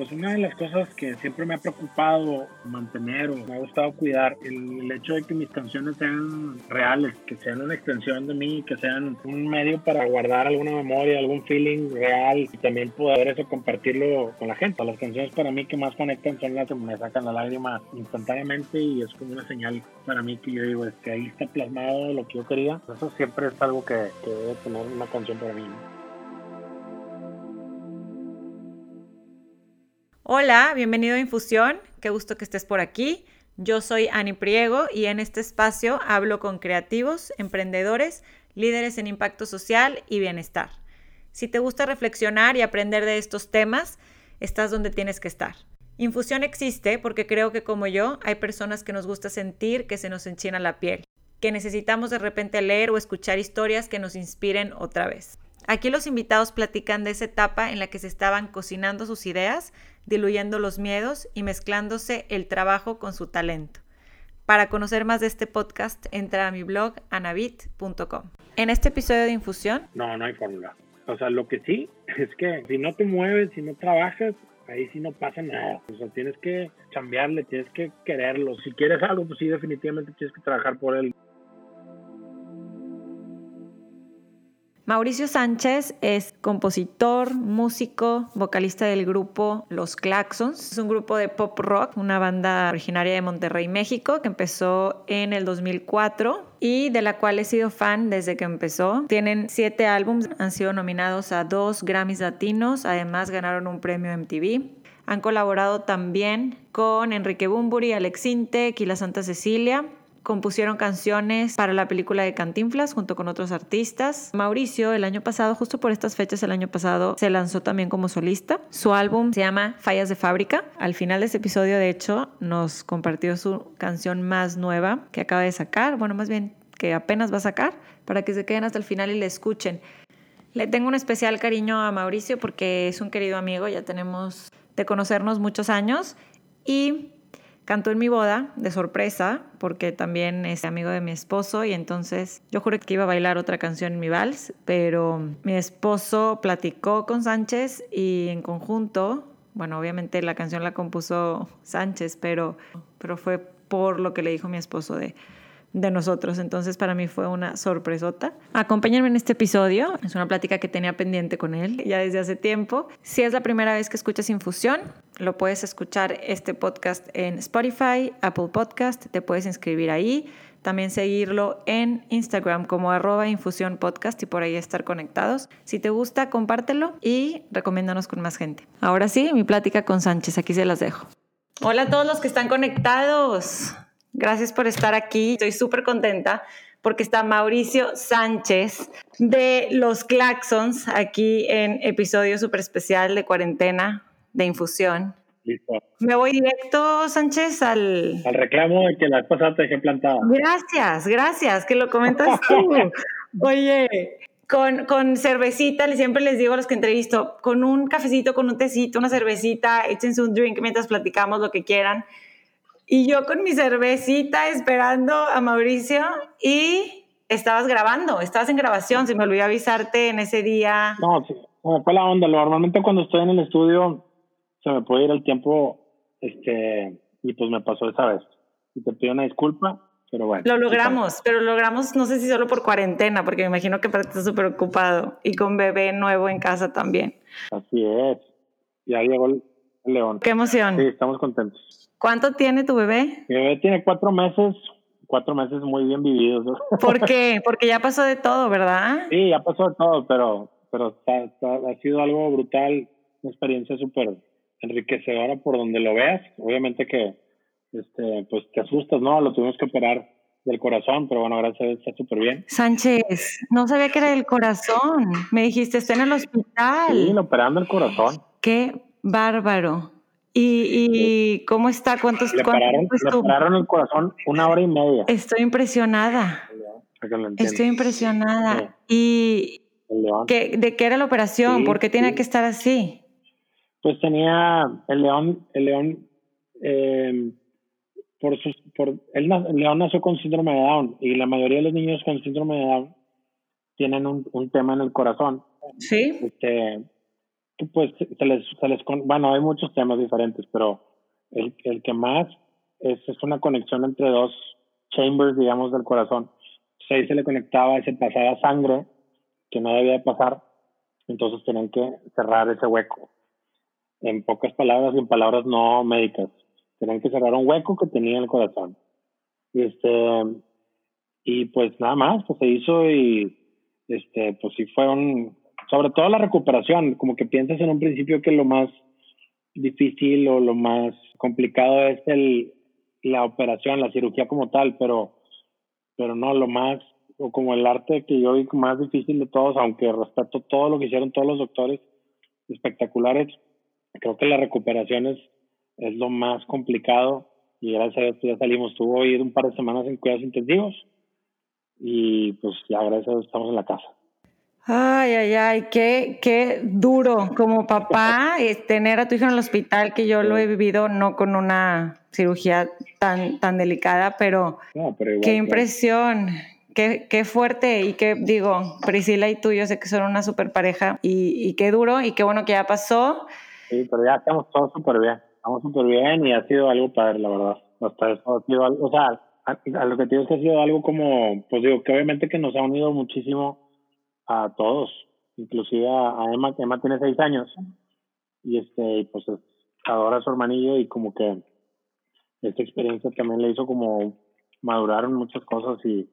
Pues una de las cosas que siempre me ha preocupado mantener o me ha gustado cuidar, el, hecho de que mis canciones sean reales, que sean una extensión de mí, que sean un medio para guardar alguna memoria, algún feeling real y también poder eso compartirlo con la gente. Las canciones para mí que más conectan son las que me sacan la lágrima instantáneamente y es como una señal para mí que yo digo, es que ahí está plasmado lo que yo quería. Eso siempre es algo que, que debe tener una canción para mí. Hola, bienvenido a Infusión, qué gusto que estés por aquí. Yo soy Ani Priego y en este espacio hablo con creativos, emprendedores, líderes en impacto social y bienestar. Si te gusta reflexionar y aprender de estos temas, estás donde tienes que estar. Infusión existe porque creo que como yo hay personas que nos gusta sentir que se nos enchina la piel, que necesitamos de repente leer o escuchar historias que nos inspiren otra vez. Aquí los invitados platican de esa etapa en la que se estaban cocinando sus ideas diluyendo los miedos y mezclándose el trabajo con su talento. Para conocer más de este podcast, entra a mi blog anabit.com. En este episodio de Infusión... No, no hay fórmula. O sea, lo que sí es que si no te mueves, si no trabajas, ahí sí no pasa nada. O sea, tienes que cambiarle, tienes que quererlo. Si quieres algo, pues sí, definitivamente tienes que trabajar por él. Mauricio Sánchez es compositor, músico, vocalista del grupo Los Claxons. Es un grupo de pop rock, una banda originaria de Monterrey, México, que empezó en el 2004 y de la cual he sido fan desde que empezó. Tienen siete álbumes, han sido nominados a dos Grammys latinos, además ganaron un premio MTV. Han colaborado también con Enrique Bumburi, Alex Intec y la Santa Cecilia compusieron canciones para la película de Cantinflas junto con otros artistas. Mauricio el año pasado, justo por estas fechas el año pasado, se lanzó también como solista. Su álbum se llama Fallas de Fábrica. Al final de este episodio, de hecho, nos compartió su canción más nueva que acaba de sacar, bueno, más bien que apenas va a sacar, para que se queden hasta el final y le escuchen. Le tengo un especial cariño a Mauricio porque es un querido amigo, ya tenemos de conocernos muchos años y Cantó en mi boda de sorpresa porque también es amigo de mi esposo y entonces yo juré que iba a bailar otra canción en mi vals, pero mi esposo platicó con Sánchez y en conjunto, bueno, obviamente la canción la compuso Sánchez, pero, pero fue por lo que le dijo mi esposo de de nosotros. Entonces para mí fue una sorpresota. Acompáñenme en este episodio. Es una plática que tenía pendiente con él ya desde hace tiempo. Si es la primera vez que escuchas Infusión, lo puedes escuchar este podcast en Spotify, Apple Podcast, te puedes inscribir ahí. También seguirlo en Instagram como arroba infusión podcast y por ahí estar conectados. Si te gusta, compártelo y recomiéndanos con más gente. Ahora sí, mi plática con Sánchez, aquí se las dejo. Hola a todos los que están conectados. Gracias por estar aquí. Estoy súper contenta porque está Mauricio Sánchez de Los Claxons aquí en episodio súper especial de cuarentena de infusión. Listo. Me voy directo, Sánchez, al... Al reclamo de que la pasada te dejé plantada. Gracias, gracias, que lo comentas tú. Oye, con, con cervecita, siempre les digo a los que entrevisto, con un cafecito, con un tecito, una cervecita, échense un drink mientras platicamos lo que quieran. Y yo con mi cervecita esperando a Mauricio y estabas grabando, estabas en grabación, se me olvidó avisarte en ese día. No, sí, me fue la onda. Normalmente cuando estoy en el estudio se me puede ir el tiempo este y pues me pasó esa vez. Y te pido una disculpa, pero bueno. Lo logramos, pero lo logramos no sé si solo por cuarentena, porque me imagino que estás súper ocupado y con bebé nuevo en casa también. Así es. Ya llegó el león. Qué emoción. Sí, estamos contentos. ¿Cuánto tiene tu bebé? Mi bebé tiene cuatro meses, cuatro meses muy bien vividos. ¿Por qué? Porque ya pasó de todo, ¿verdad? Sí, ya pasó de todo, pero, pero ha sido algo brutal, una experiencia súper enriquecedora por donde lo veas. Obviamente que este, pues te asustas, ¿no? Lo tuvimos que operar del corazón, pero bueno, gracias a Dios está súper bien. Sánchez, no sabía que era del corazón. Me dijiste, estoy en el hospital. Sí, operando el corazón. Qué bárbaro. ¿Y, cómo está? ¿Cuántos Le pararon, le pararon el corazón una hora y media. Estoy impresionada. Estoy impresionada. ¿Y ¿qué, de qué era la operación? ¿Por qué tiene que estar así? Pues tenía el león, el león, eh, por sus, por, el león nació con síndrome de Down y la mayoría de los niños con síndrome de Down tienen un, un tema en el corazón. Sí. Este, pues se les, se les, bueno, hay muchos temas diferentes, pero el, el que más es, es una conexión entre dos chambers, digamos, del corazón. Entonces ahí se le conectaba se pasaba sangre que no debía de pasar, entonces tenían que cerrar ese hueco. En pocas palabras y en palabras no médicas, tenían que cerrar un hueco que tenía en el corazón. Y este, y pues nada más, pues se hizo y este, pues sí fue un, sobre todo la recuperación, como que piensas en un principio que lo más difícil o lo más complicado es el, la operación, la cirugía como tal, pero, pero no, lo más, o como el arte que yo vi más difícil de todos, aunque respeto todo lo que hicieron todos los doctores espectaculares, creo que la recuperación es, es lo más complicado y gracias a Dios pues, ya salimos, tuvo ir un par de semanas en cuidados intensivos y pues ya gracias a Dios estamos en la casa. Ay, ay, ay, qué, qué duro como papá tener a tu hijo en el hospital, que yo lo he vivido no con una cirugía tan, tan delicada, pero, qué impresión, qué, qué, fuerte y qué digo, Priscila y tú, yo sé que son una super pareja y, y qué duro y qué bueno que ya pasó. Sí, pero ya estamos todos súper bien, estamos súper bien y ha sido algo padre, la verdad. Hasta eso ha sido algo, o sea, a, lo que te digo es que ha sido algo como, pues digo, que obviamente que nos ha unido muchísimo a todos, inclusive a, Emma, que Emma tiene seis años y este, pues adora a su hermanillo y como que esta experiencia también le hizo como maduraron muchas cosas y,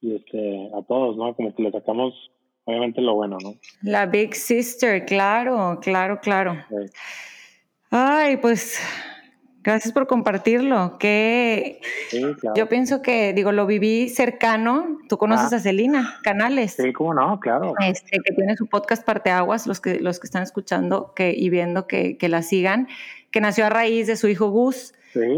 y este, a todos, ¿no? Como que le sacamos obviamente lo bueno, ¿no? La Big Sister, claro, claro, claro. Ay, pues Gracias por compartirlo. Que yo pienso que, digo, lo viví cercano. Tú conoces ah. a Celina Canales. Sí, cómo no, claro. Este, que tiene su podcast Parteaguas, los que, los que están escuchando que, y viendo que, que la sigan, que nació a raíz de su hijo Gus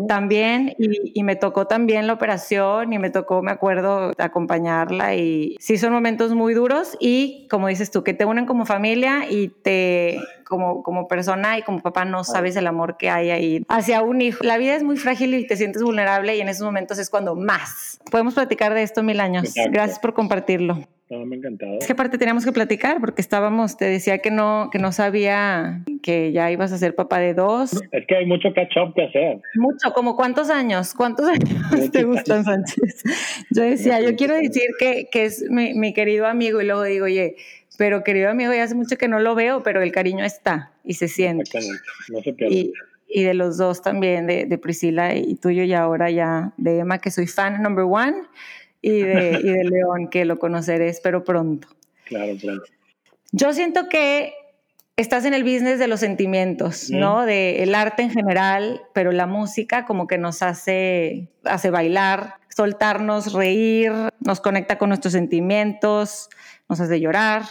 también, y, me tocó también la operación y me tocó, me acuerdo, acompañarla y sí son momentos muy duros y como dices tú, que te unen como familia y te, como, como persona y como papá no sabes el amor que hay ahí hacia un hijo. La vida es muy frágil y te sientes vulnerable y en esos momentos es cuando más. Podemos platicar de esto mil años. Gracias por compartirlo. No, me encantado. Es que aparte teníamos que platicar porque estábamos, te decía que no, que no sabía que ya ibas a ser papá de dos. Es que hay mucho catch up que hacer. Mucho, como cuántos años, cuántos años te gustan, Sánchez. Yo decía, yo quiero decir que, que es mi, mi, querido amigo y luego digo, oye, pero querido amigo, ya hace mucho que no lo veo, pero el cariño está y se siente. Exactamente, no se pierde. Y, y de los dos también, de, de Priscila y tuyo y ahora ya de Emma, que soy fan number one y de, y de León, que lo conoceré, espero pronto. Claro, claro. Yo siento que estás en el business de los sentimientos, ¿no? De el arte en general, pero la música como que nos hace, hace bailar, soltarnos, reír, nos conecta con nuestros sentimientos, nos hace llorar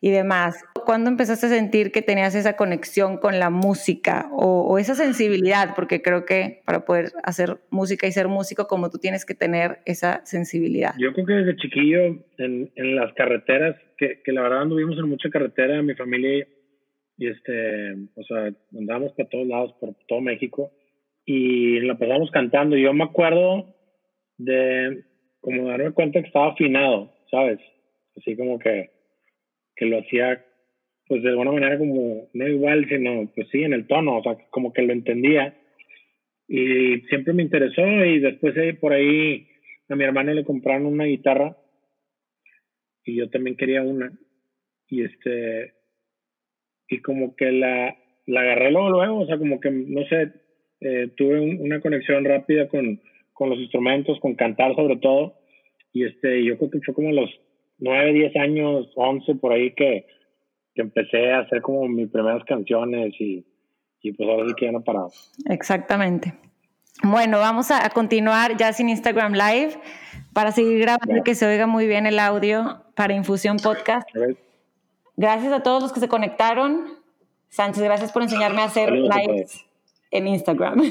y demás. ¿Cuándo empezaste a sentir que tenías esa conexión con la música o, esa sensibilidad? Porque creo que para poder hacer música y ser músico como tú tienes que tener esa sensibilidad. Yo creo que desde chiquillo en, en las carreteras, que, que, la verdad anduvimos en mucha carretera, mi familia y este, o sea, andábamos por todos lados, por todo México y la pasamos cantando. Yo me acuerdo de como darme cuenta que estaba afinado, ¿sabes? Así como que que lo hacía pues de alguna manera como no igual, sino pues sí, en el tono, o sea, como que lo entendía. Y siempre me interesó y después eh, por ahí a mi hermano le compraron una guitarra y yo también quería una. Y este, y como que la, la agarré luego, luego, o sea, como que, no sé, eh, tuve una conexión rápida con, con los instrumentos, con cantar sobre todo. Y este, yo creo que fue como los 9, 10 años, 11 por ahí que, que empecé a hacer como mis primeras canciones y, y pues ahora sí que ya no parado. Exactamente. Bueno, vamos a, continuar ya sin Instagram Live para seguir grabando y que se oiga muy bien el audio para Infusión Podcast. Gracias a todos los que se conectaron. Sánchez, gracias por enseñarme a hacer lives en Instagram.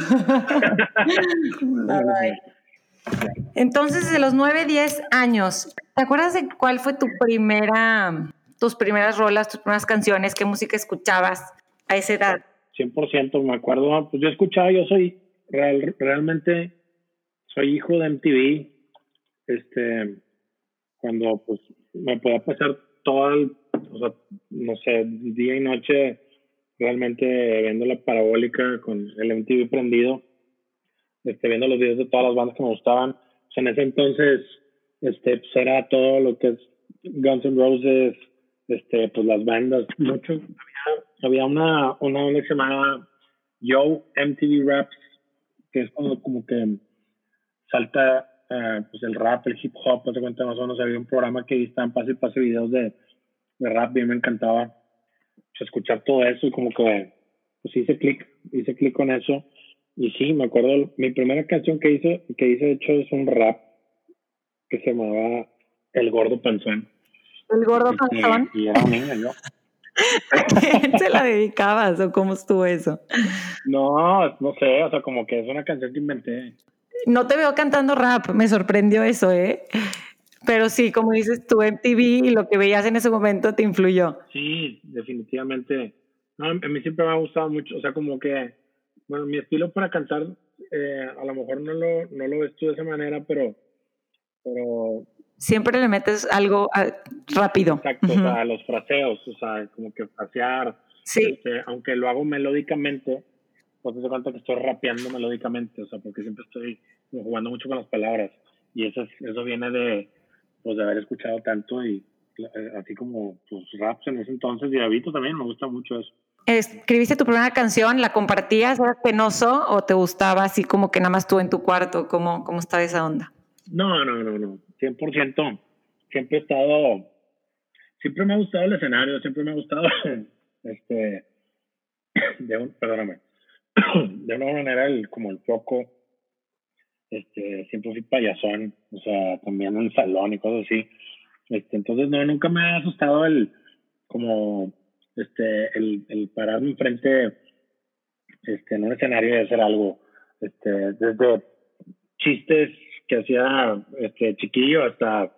Entonces, de los 9, 10 años, ¿te acuerdas de cuál fue tu primera, tus primeras rolas, tus primeras canciones? ¿Qué música escuchabas a esa edad? 100%, me acuerdo. Pues yo escuchaba, yo soy realmente, soy hijo de MTV. Este, cuando pues me podía pasar todo el, o sea, no sé, día y noche realmente viendo la parabólica con el MTV prendido, este, viendo los videos de todas las bandas que me gustaban. Pues en ese entonces, este, pues era todo lo que es Guns N' Roses, este, pues las bandas, mucho. Había, una, una onda que se llamaba Yo MTV Raps, que es como, como que salta uh, pues el rap, el hip hop, no te cuenta más o menos. Había un programa que estaban pase y pase videos de, de rap y me encantaba pues, escuchar todo eso y como que pues hice clic, hice clic con eso. Y sí, me acuerdo, mi primera canción que hice, que hice de hecho es un rap que se llamaba El Gordo Panzón. El Gordo Panzón. Y era un niño yo. ¿A quién se la dedicabas o cómo estuvo eso? No, no sé, o sea, como que es una canción que inventé. No te veo cantando rap, me sorprendió eso, ¿eh? Pero sí, como dices tú, MTV y lo que veías en ese momento te influyó. Sí, definitivamente. No, a mí siempre me ha gustado mucho, o sea, como que, bueno, mi estilo para cantar, eh, a lo mejor no lo, no lo ves tú de esa manera, pero, pero Siempre le metes algo ah, rápido. Exacto, Ujú. o sea, los fraseos, o sea, como que frasear, Sí, este, aunque lo hago melódicamente, pues te cuenta que estoy rapeando melódicamente, o sea, porque siempre estoy jugando mucho con las palabras, y eso, es- eso viene de, pues, de haber escuchado tanto, y eh, así como, pues, raps en ese entonces, y Davito también, me gusta mucho eso. escribiste tu primera canción, ¿la compartías? ¿Eras penoso o te gustaba así como que nada más tú en tu cuarto? ¿Cómo, cómo estaba esa onda? No, no, no, no, 100%, siempre he estado, siempre me ha gustado el escenario, siempre me ha gustado, este, de un, perdóname, de una manera el, como el foco, este, siempre fui payasón, o sea, también en el salón y cosas así, este, entonces no, nunca me ha asustado el, como, este, el, el pararme enfrente, este, en un escenario y hacer algo, este, desde chistes que hacía, este, chiquillo hasta,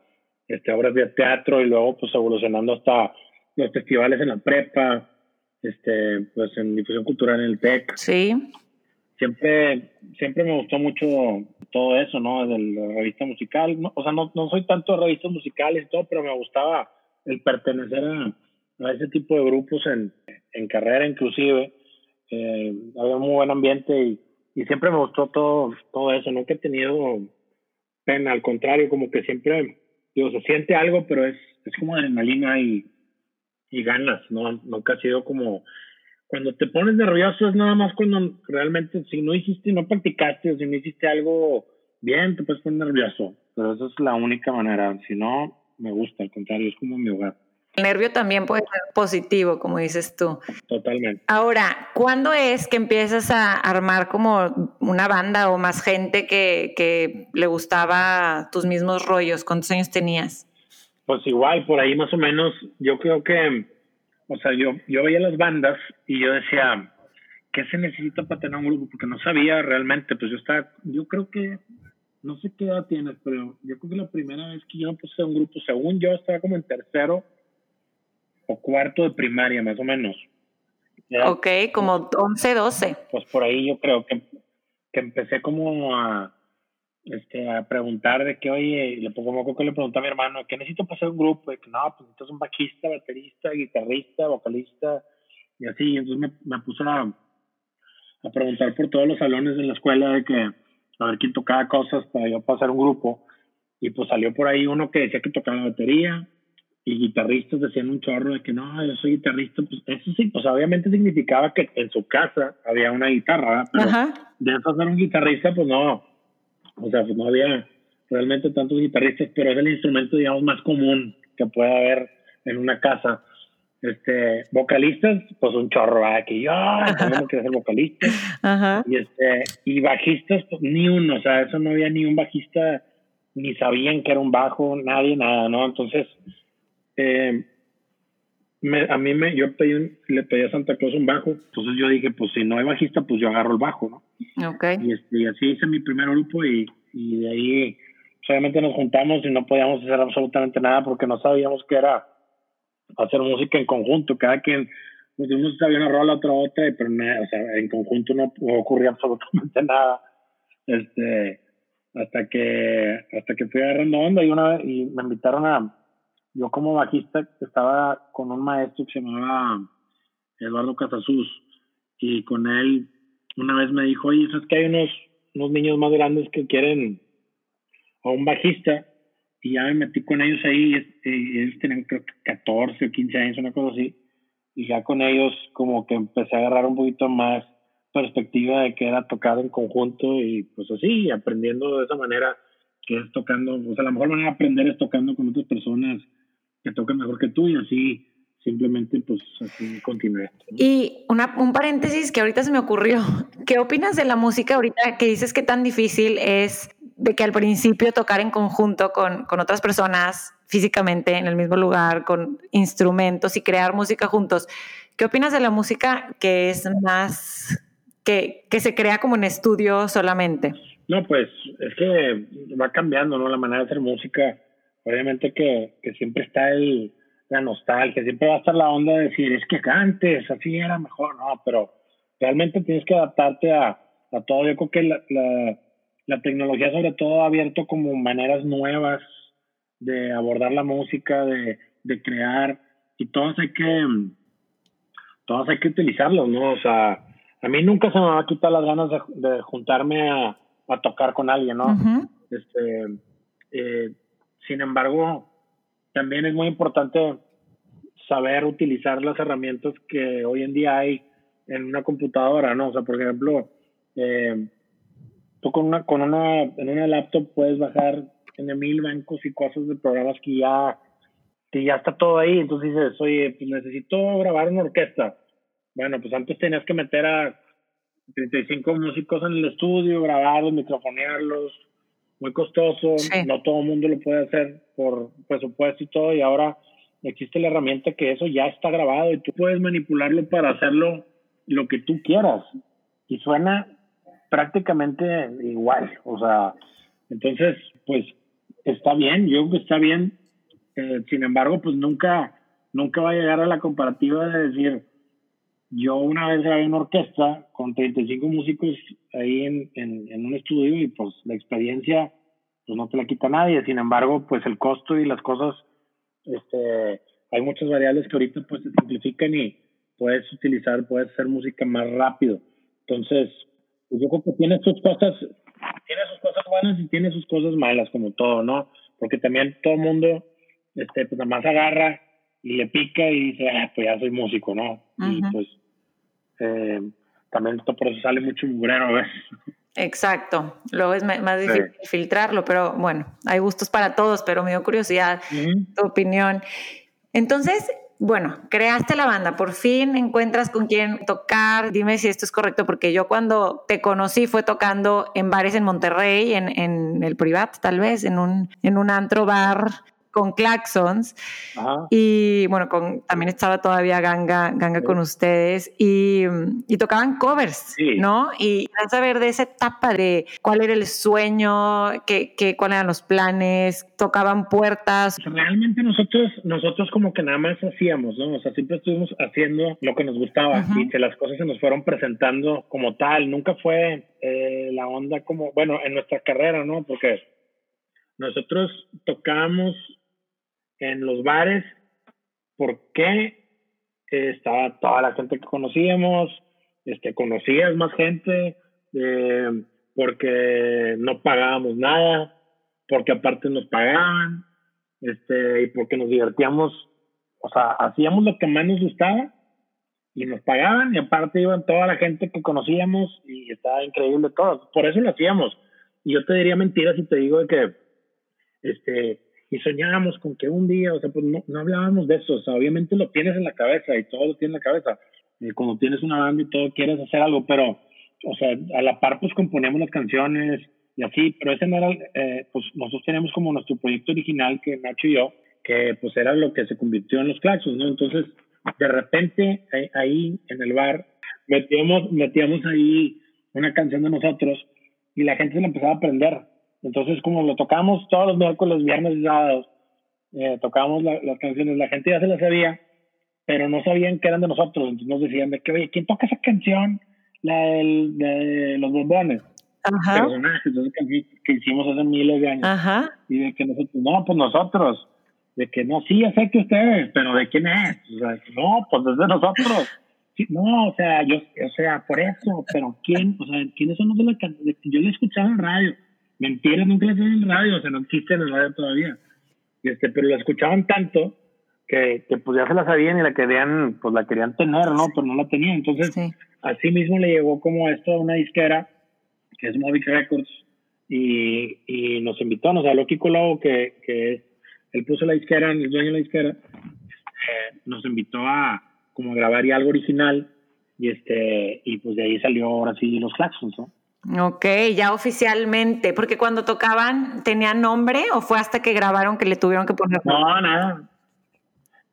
este, obras de teatro y luego, pues, evolucionando hasta los festivales en la prepa, este, pues, en difusión cultural en el TEC, Sí, siempre, siempre me gustó mucho todo eso, ¿no? De la revista musical. No, o sea, no, no soy tanto de revistas musicales y todo, pero me gustaba el pertenecer a, a ese tipo de grupos en, en carrera inclusive. Eh, había un muy buen ambiente y, y siempre me gustó todo, todo eso. Nunca he tenido al contrario, como que siempre, digo, se siente algo, pero es, es como adrenalina y, y ganas, ¿no? Nunca ha sido como cuando te pones nervioso es nada más cuando realmente si no hiciste, no practicaste o si no hiciste algo bien, te puedes poner nervioso. Pero esa es la única manera. Si no, me gusta, al contrario, es como mi hogar. El nervio también puede ser positivo, como dices tú. Totalmente. Ahora, ¿cuándo es que empiezas a armar como una banda o más gente que, que le gustaba tus mismos rollos? ¿Cuántos años tenías? Pues igual, por ahí más o menos, yo creo que, o sea, yo, yo veía las bandas y yo decía, ¿qué se necesita para tener un grupo? Porque no sabía realmente, pues yo estaba, yo creo que, no sé qué edad tienes, pero yo creo que la primera vez que yo me puse a un grupo, según yo, estaba como en tercero o cuarto de primaria, más o menos. Ok, como 11, 12. Pues por ahí yo creo que, que empecé como a, este, a preguntar de que, oye, le pongo que le pregunté a mi hermano, ¿qué necesito para hacer un grupo? Y que no, pues necesitas un bajista, baterista, guitarrista, vocalista, y así. Y entonces me, me puse a, a preguntar por todos los salones de la escuela de que, a ver quién tocaba cosas para yo pasar un grupo. Y pues salió por ahí uno que decía que tocaba la batería, y guitarristas decían un chorro de que no, yo soy guitarrista, pues eso sí, pues obviamente significaba que en su casa había una guitarra, ¿verdad? pero Ajá. de eso ser un guitarrista, pues no, o sea, pues no había realmente tantos guitarristas, pero es el instrumento, digamos, más común que puede haber en una casa. Este, vocalistas, pues un chorro, ¿verdad? que yo tengo que ser vocalista, Ajá. y este, y bajistas, pues ni uno, o sea, eso no había ni un bajista, ni sabían que era un bajo, nadie, nada, ¿no? Entonces, eh, me, a mí me, yo pedí le pedí a Santa Claus un bajo, entonces yo dije, pues si no hay bajista, pues yo agarro el bajo, ¿no? Y, este, y así hice mi primer grupo y, y de ahí obviamente nos juntamos y no podíamos hacer absolutamente nada porque no sabíamos qué era hacer música en conjunto, cada quien, pues uno sabía una rola, otra otra, pero nada, o sea, en conjunto no ocurría absolutamente nada. Este, hasta que, hasta que fui agarrando onda y una vez, y me invitaron a, yo como bajista estaba con un maestro que se llamaba Eduardo Casasus, y con él una vez me dijo, oye, es que hay unos, unos niños más grandes que quieren a un bajista, y ya me metí con ellos ahí, y ellos tenían creo que 14 o 15 años, una cosa así, y ya con ellos como que empecé a agarrar un poquito más perspectiva de que era tocar en conjunto y pues así, aprendiendo de esa manera que es tocando, o sea, la mejor manera de aprender es tocando con otras personas que tocan mejor que tú y así simplemente pues así continué. Y una, un paréntesis que ahorita se me ocurrió, ¿qué opinas de la música ahorita que dices que tan difícil es de que al principio tocar en conjunto con, con otras personas físicamente en el mismo lugar, con instrumentos y crear música juntos? ¿Qué opinas de la música que es más, que, que se crea como en estudio solamente? No, pues es que va cambiando, ¿no? La manera de hacer música. Obviamente que, que siempre está el, la nostalgia, siempre va a estar la onda de decir, es que antes así era mejor, no, pero realmente tienes que adaptarte a, a todo. Yo creo que la, la, la, tecnología sobre todo ha abierto como maneras nuevas de abordar la música, de, de crear, y todas hay que, todas hay que utilizarlos, ¿no? O sea, a mí nunca se me va a quitar las ganas de, de juntarme a, a, tocar con alguien, ¿no? Este, eh, sin embargo, también es muy importante saber utilizar las herramientas que hoy en día hay en una computadora, ¿no? O sea, por ejemplo, eh, tú con una, con una, en una laptop puedes bajar en mil bancos y cosas de programas que ya, que ya está todo ahí. Entonces dices, oye, pues necesito grabar una orquesta. Bueno, pues antes tenías que meter a 35 músicos en el estudio, grabarlos, microfonearlos, muy costoso, no todo el mundo lo puede hacer por presupuesto y todo, y ahora existe la herramienta que eso ya está grabado y tú puedes manipularlo para hacerlo lo que tú quieras. Y suena prácticamente igual, o sea, entonces, pues está bien, yo creo que está bien, eh, sin embargo, pues nunca, nunca va a llegar a la comparativa de decir, yo una vez grabé una orquesta con 35 músicos ahí en, en, un estudio y pues la experiencia pues no te la quita nadie. Sin embargo, pues el costo y las cosas, este, hay muchas variables que ahorita pues se simplifican y puedes utilizar, puedes hacer música más rápido. Entonces, pues yo creo que tiene sus cosas, tiene sus cosas buenas y tiene sus cosas malas, como todo, ¿no? Porque también todo el mundo, este, pues nada más agarra y le pica y dice, ah, pues ya soy músico, ¿no? Y pues eh, también esto por eso sale mucho. Exacto, luego es más difícil filtrarlo, pero bueno, hay gustos para todos, pero me dio curiosidad tu opinión. Entonces, bueno, creaste la banda, por fin encuentras con quién tocar, dime si esto es correcto, porque yo cuando te conocí fue tocando en bares en Monterrey, en, en el Privat tal vez, en un, en un antro bar con Claxons. Y bueno, con, también estaba todavía Ganga, Ganga con ustedes y, y tocaban covers, ¿no? Y saber de esa etapa de cuál era el sueño, qué, qué, cuáles eran los planes, tocaban puertas. Realmente nosotros, nosotros como que nada más hacíamos, ¿no? O sea, siempre estuvimos haciendo lo que nos gustaba y que las cosas se nos fueron presentando como tal. Nunca fue eh, la onda como, bueno, en nuestra carrera, ¿no? Porque nosotros tocábamos en los bares porque estaba toda la gente que conocíamos, este, conocías más gente, eh, porque no pagábamos nada, porque aparte nos pagaban, este, y porque nos divertíamos, o sea, hacíamos lo que más nos gustaba y nos pagaban y aparte iban toda la gente que conocíamos y estaba increíble todo, por eso lo hacíamos. Y yo te diría mentiras si te digo que este y soñábamos con que un día, o sea, pues no, no hablábamos de eso, o sea, obviamente lo tienes en la cabeza y todo lo tienes en la cabeza, y como tienes una banda y todo quieres hacer algo, pero, o sea, a la par pues componíamos las canciones y así, pero ese no era, eh, pues nosotros teníamos como nuestro proyecto original que Nacho y yo, que pues era lo que se convirtió en los claxos, ¿no? Entonces, de repente ahí, en el bar metíamos, metíamos ahí una canción de nosotros y la gente se la empezaba a aprender entonces, como lo tocamos todos los miércoles, viernes y sábados, eh, tocábamos las canciones, la gente ya se las sabía, pero no sabían que eran de nosotros. Entonces nos decían de que, oye, ¿quién toca esa canción? La del, de los bombones. Ajá. Personajes, que, que, hicimos hace miles de años. Ajá. Y de que nosotros, no, pues nosotros. De que no, sí, ya sé que ustedes, pero ¿de quién es? O sea, no, pues es de nosotros. no, o sea, yo, o sea, por eso, pero ¿quién? O sea, ¿quiénes son los de la Yo le escuchaba en radio. Mentiras, nunca le en radio, o sea, no existe en el radio todavía. Este, pero la escuchaban tanto que, que, pues ya se la sabían y la querían, pues la querían tener, ¿no? Pero no la tenían. Entonces, así mismo le llegó como esto a una disquera, que es Movic Records, y, y nos invitó, nos habló Kiko Lobo, que, que él puso la disquera, el dueño de la disquera, eh, nos invitó a como grabar y algo original y este y pues de ahí salió ahora sí los Claxons, ¿no? Ok, ya oficialmente, porque cuando tocaban, ¿tenían nombre o fue hasta que grabaron que le tuvieron que poner No, nada.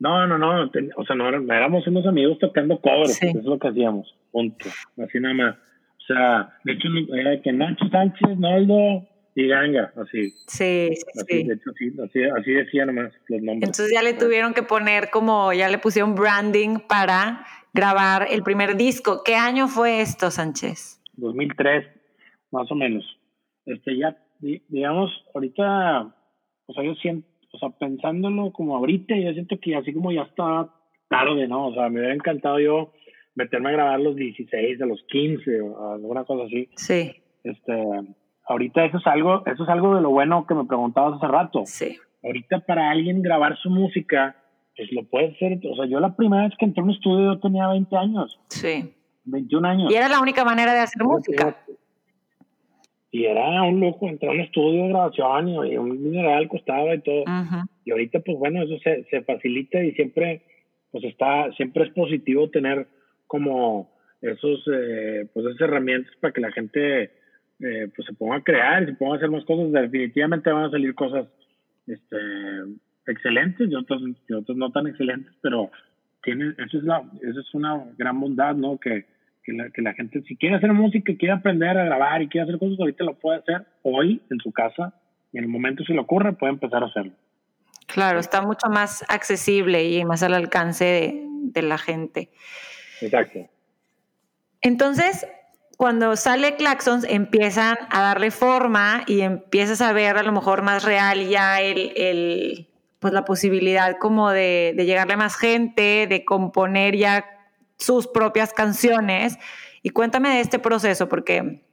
No, no, no, o sea, no éramos unos amigos tocando covers, eso es lo que hacíamos, punto, así nada más. O sea, de hecho, era que Nacho Sánchez, Noldo, y Ganga, así. Sí, sí, De hecho, sí, así, así decía nomás los nombres. Entonces ya le tuvieron que poner como, ya le pusieron branding para grabar el primer disco. ¿Qué año fue esto, Sánchez? 2003, más o menos. Este, ya, digamos, ahorita, o sea, yo siento, o sea, pensándolo como ahorita, yo siento que así como ya está tarde, ¿no? O sea, me hubiera encantado yo meterme a grabar los 16, de los 15, o alguna cosa así. Sí. Este, ahorita eso es algo, eso es algo de lo bueno que me preguntabas hace rato. Sí. Ahorita para alguien grabar su música, pues lo puede hacer. O sea, yo la primera vez que entré a un estudio yo tenía 20 años. Sí. 21 años. Y era la única manera de hacer música. Y era un lujo entrar a un estudio de grabación y, un mineral costaba y todo. Y ahorita, pues bueno, eso se, se facilita y siempre, pues está, siempre es positivo tener como esos, eh, pues esas herramientas para que la gente eh, pues se ponga a crear y se ponga a hacer más cosas, definitivamente van a salir cosas este, excelentes y otras, no tan excelentes, pero tiene, eso, es la, eso es una gran bondad, ¿no? Que, que, la, que la gente, si quiere hacer música, quiere aprender a grabar y quiere hacer cosas, ahorita lo puede hacer hoy en su casa y en el momento si le ocurre puede empezar a hacerlo. Claro, está mucho más accesible y más al alcance de, de la gente. Exacto. Entonces, cuando sale Claxons empiezan a darle forma y empiezas a ver a lo mejor más real ya el, el pues la posibilidad como de, de, llegarle a más gente, de componer ya sus propias canciones. Y cuéntame de este proceso, porque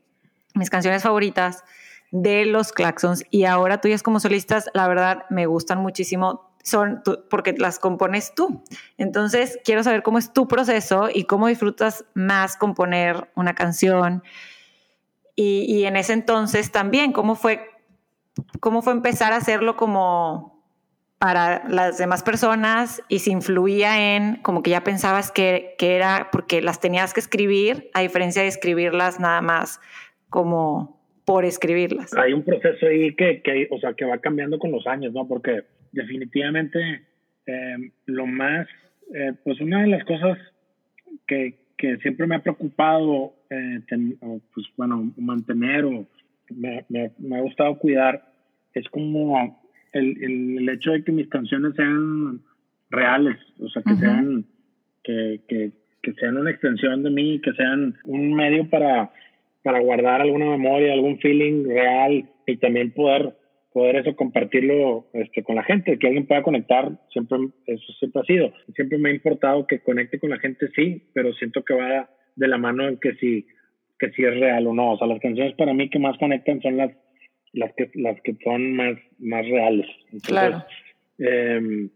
mis canciones favoritas de los Claxons y ahora tuyas como solistas, la verdad me gustan muchísimo son porque las compones tú. Entonces, quiero saber cómo es tu proceso y cómo disfrutas más componer una canción. Y, en ese entonces también, ¿cómo fue, cómo fue empezar a hacerlo como para las demás personas y si influía en como que ya pensabas que, que era porque las tenías que escribir, a diferencia de escribirlas nada más como por escribirlas. Hay un proceso ahí que, que, o sea, que va cambiando con los años, ¿no? Porque definitivamente eh, lo más, eh, pues una de las cosas que, que siempre me ha preocupado, eh, pues bueno, mantener o me, me, ha gustado cuidar, es como el, el, hecho de que mis canciones sean reales, o sea, que sean, que, que, que sean una extensión de mí, que sean un medio para, para guardar alguna memoria, algún feeling real y también poder poder eso compartirlo este, con la gente, que alguien pueda conectar, siempre eso siempre ha sido. Siempre me ha importado que conecte con la gente, sí, pero siento que va de la mano en que si, que si es real o no. O sea, las canciones para mí que más conectan son las, las, que, las que son más, más reales. claro. Em,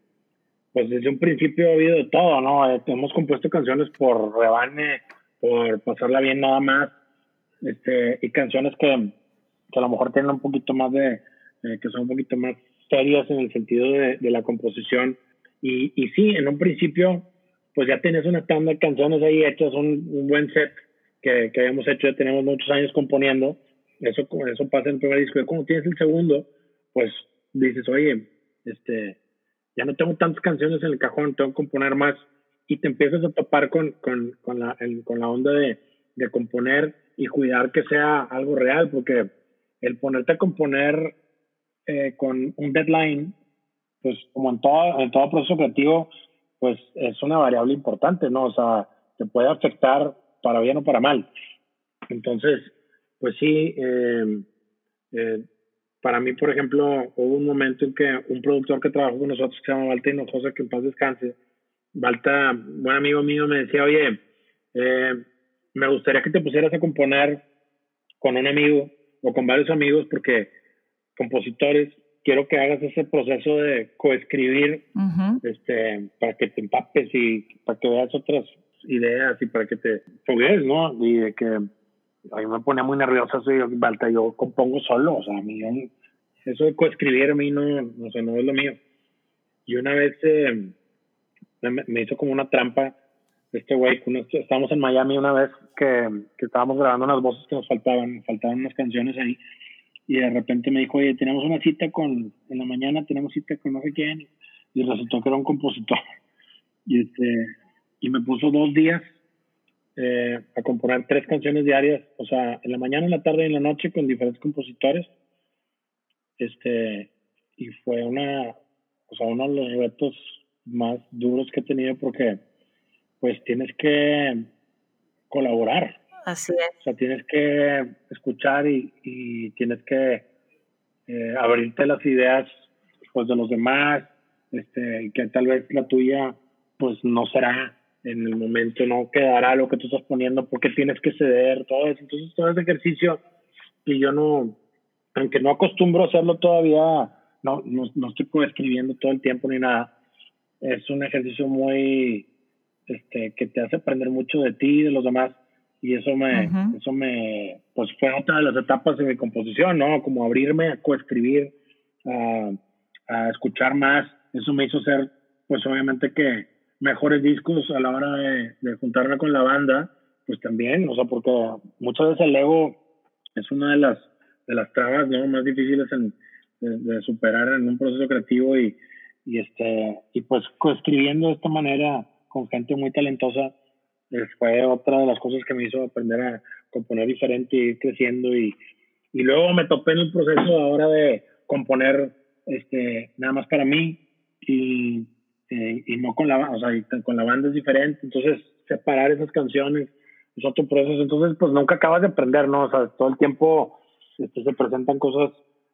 pues desde un principio ha habido de todo, ¿no? Eh, hemos compuesto canciones por rebane, por pasarla bien nada más, este, y canciones que, que a lo mejor tienen un poquito más de eh, que son un poquito más serias en el sentido de, de la composición. Y, y, sí, en un principio, pues ya tienes una tanda de canciones ahí hechas, un, un buen set que, que habíamos hecho, ya tenemos muchos años componiendo. Eso, eso pasa en el primer disco. Y cuando tienes el segundo, pues dices, oye, este, ya no tengo tantas canciones en el cajón, tengo que componer más. Y te empiezas a topar con, con, con, la, con la onda de, de componer y cuidar que sea algo real, porque el ponerte a componer eh, con un deadline, pues como en todo, en todo proceso creativo, pues es una variable importante, ¿no? O sea, te puede afectar para bien o para mal. Entonces, pues sí, eh, eh, para mí, por ejemplo, hubo un momento en que un productor que trabajó con nosotros, que se llama Valta Hinojosa, que en paz descanse, Valta, buen amigo mío, me decía, oye, eh, me gustaría que te pusieras a componer con un amigo o con varios amigos porque compositores quiero que hagas ese proceso de coescribir este para que te empapes y para que veas otras ideas y para que te foguees, ¿no? Y de que a mí me pone muy nervioso soy Balta, yo compongo solo, o sea, a mí eso de coescribir a mí no, no, sé, no es lo mío. Y una vez eh, me, hizo como una trampa este güey, estábamos en Miami una vez que, que estábamos grabando unas voces que nos faltaban, faltaban unas canciones ahí y de repente me dijo, oye, tenemos una cita con, en la mañana tenemos cita con no sé quién, y resultó que era un compositor. Y, este, y me puso dos días eh, a componer tres canciones diarias, o sea, en la mañana, en la tarde y en la noche con diferentes compositores. Este, y fue una, o sea, uno de los retos más duros que he tenido porque pues tienes que colaborar, Así es. O sea, tienes que escuchar y, y tienes que eh, abrirte las ideas pues, de los demás, este, que tal vez la tuya pues no será en el momento, no quedará lo que tú estás poniendo porque tienes que ceder, todo eso. Entonces, todo ese ejercicio y yo no, aunque no acostumbro a hacerlo todavía, no, no, no estoy escribiendo todo el tiempo ni nada. Es un ejercicio muy, este, que te hace aprender mucho de ti y de los demás y eso me, eso me, pues fue otra de las etapas de mi composición, ¿no? Como abrirme a coescribir, a, a escuchar más, eso me hizo ser, pues obviamente que mejores discos a la hora de, de juntarme con la banda, pues también, o sea, porque muchas veces el ego es una de las, de las trabas, ¿no? Más difíciles en, de, superar en un proceso creativo y, y este, y pues coescribiendo de esta manera con gente muy talentosa, fue otra de las cosas que me hizo aprender a componer diferente y ir creciendo y, y luego me topé en el proceso ahora de componer este nada más para mí y, eh, y no con la o sea con la banda es diferente. Entonces separar esas canciones es otro proceso. Entonces pues nunca acabas de aprender no o sea todo el tiempo este, se presentan cosas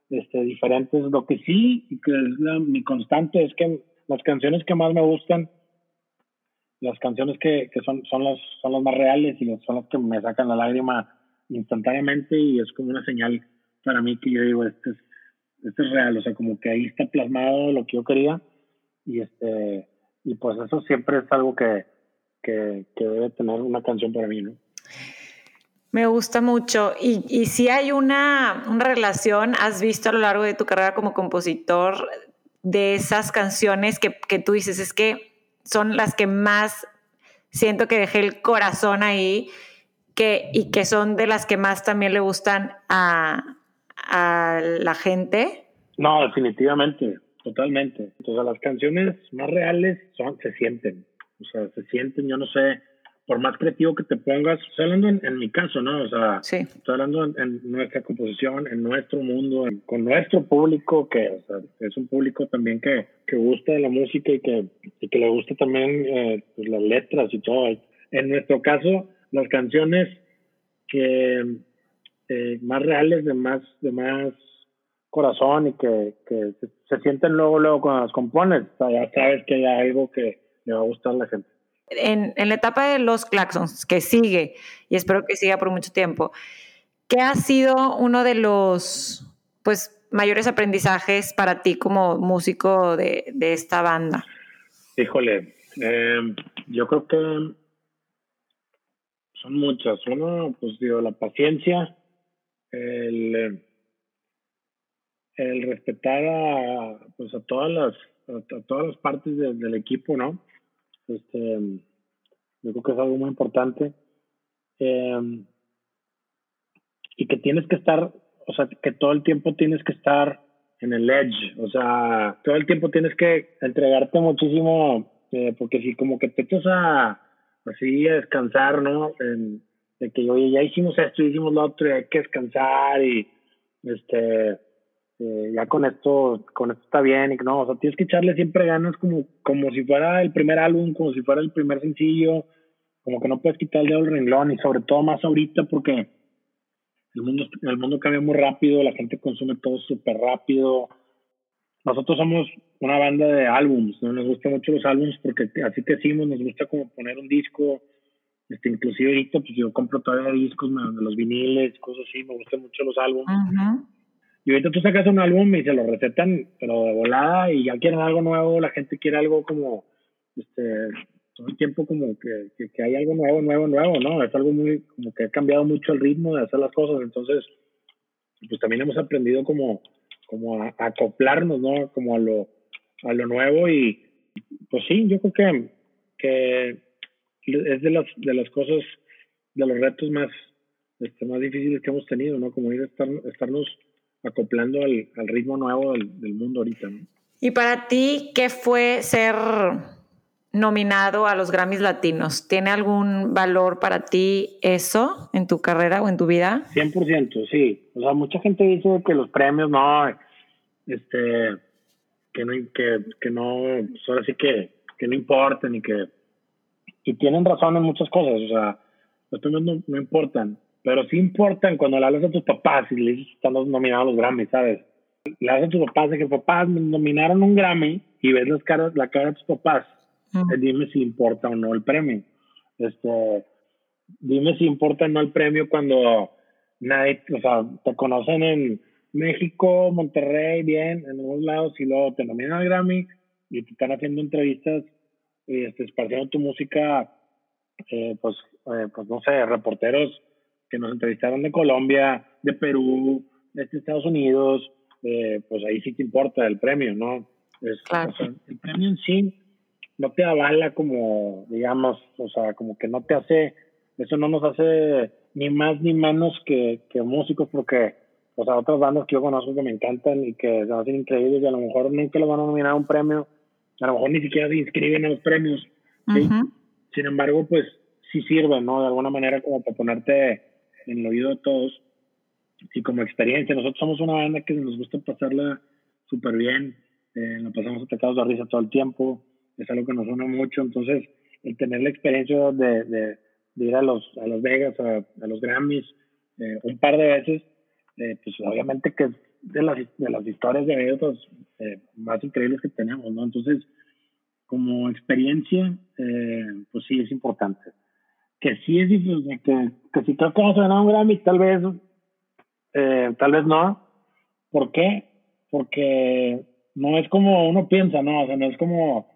este diferentes. Lo que sí que es mi constante es que las canciones que más me gustan las canciones que, que son, son, las, son las más reales y son las que me sacan la lágrima instantáneamente y es como una señal para mí que yo digo, este es, este es real, o sea, como que ahí está plasmado lo que yo quería y este y pues eso siempre es algo que, que, que debe tener una canción para mí, ¿no? Me gusta mucho. Y, y si hay una, una, relación, has visto a lo largo de tu carrera como compositor de esas canciones que, que tú dices, es que son las que más siento que dejé el corazón ahí que, y que son de las que más también le gustan a, a la gente. No, definitivamente, totalmente. Entonces las canciones más reales son, se sienten, o sea, se sienten, yo no sé, por más creativo que te pongas, estoy hablando en, mi caso, ¿no? O sea, estoy hablando en, nuestra composición, en nuestro mundo, con nuestro público, que o sea, es un público también que, que gusta de la música y que, y que le gusta también eh, pues, las letras y todo. En nuestro caso, las canciones que eh, más reales, de más, de más corazón y que, que se, sienten luego, luego cuando las compones, o sea, ya sabes que hay algo que le va a gustar a la gente en, la etapa de los claxons, que sigue, y espero que siga por mucho tiempo, ¿qué ha sido uno de los pues, mayores aprendizajes para ti como músico de, esta banda? Híjole, eh, yo creo que son muchas. Uno, pues digo, la paciencia, el, el respetar a, pues, a todas las a, todas las partes del equipo, ¿no? Este, yo creo que es algo muy importante. Eh, y que tienes que estar, o sea, que todo el tiempo tienes que estar en el edge, o sea, todo el tiempo tienes que entregarte muchísimo, eh, porque si como que te echas a, así a descansar, ¿no? de que, oye, ya hicimos esto, hicimos lo otro, y hay que descansar y, este, eh, ya con esto, con esto está bien, y no, o sea, tienes que echarle siempre ganas como, como si fuera el primer álbum, como si fuera el primer sencillo, como que no puedes quitar el dedo del renglón, y sobre todo más ahorita porque el mundo, el mundo cambia muy rápido, la gente consume todo súper rápido. Nosotros somos una banda de álbums, ¿no? Nos gustan mucho los álbums porque así que hicimos, nos gusta como poner un disco Este, inclusive ahorita, pues yo compro todavía discos los viniles, cosas así, me gustan mucho los álbumes. Y ahorita tú sacas un álbum y se lo recetan, pero de volada, y ya quieren algo nuevo, la gente quiere algo como, este, todo el tiempo como que, que, hay algo nuevo, nuevo, nuevo, ¿no? Es algo muy, como que ha cambiado mucho el ritmo de hacer las cosas, entonces, pues también hemos aprendido como, como a, acoplarnos, ¿no? Como a lo, a lo nuevo y, pues sí, yo creo que, que es de las, de las cosas, de los retos más, este, más difíciles que hemos tenido, ¿no? Como ir a estar, estarnos acoplando al, al ritmo nuevo del, del, mundo ahorita. ¿no? Y para ti, ¿qué fue ser nominado a los Grammys Latinos? ¿Tiene algún valor para ti eso en tu carrera o en tu vida? 100%, sí. O sea, mucha gente dice que los premios no, este, que no, que, que no, pues ahora sí que, que no importan y que, y tienen razón en muchas cosas. O sea, los premios no, no importan pero sí importan cuando le hablas a tus papás y le dices que están nominados los Grammy, ¿sabes? Le hablas a tus papás de que papás me nominaron un Grammy y ves las caras, la cara de tus papás, eh, dime si importa o no el premio. Este, dime si importa o no el premio cuando nadie, o sea, te conocen en México, Monterrey, bien, en algunos lados, y luego te nominan al Grammy y te están haciendo entrevistas y este, esparciendo tu música, eh, pues, eh, pues no sé, reporteros que nos entrevistaron de Colombia, de Perú, de Estados Unidos, eh, pues ahí sí te importa el premio, ¿no? el premio en sí no te avala como, digamos, o sea, como que no te hace, eso no nos hace ni más ni menos que, que músicos, porque, o sea, otras bandas que yo conozco que me encantan y que se hacen increíbles y a lo mejor nunca lo van a nominar a un premio, a lo mejor ni siquiera se inscriben a los premios, Sin embargo, pues sí sirve, ¿no? De alguna manera como para ponerte en el oído de todos y como experiencia. Nosotros somos una banda que nos gusta pasarla súper bien, eh, nos pasamos atacados de risa todo el tiempo, es algo que nos une mucho, entonces el tener la experiencia de, de, ir a los, a Las Vegas, a, los Grammys, eh, un par de veces, eh, pues obviamente que es de las, de las historias de eventos eh, más increíbles que tenemos, ¿no? Entonces, como experiencia, pues sí es importante que sí es difícil, que, que si creo que vamos a ganar un Grammy, tal vez, eh, tal vez no. ¿Por qué? Porque no es como uno piensa, ¿no? O sea, no es como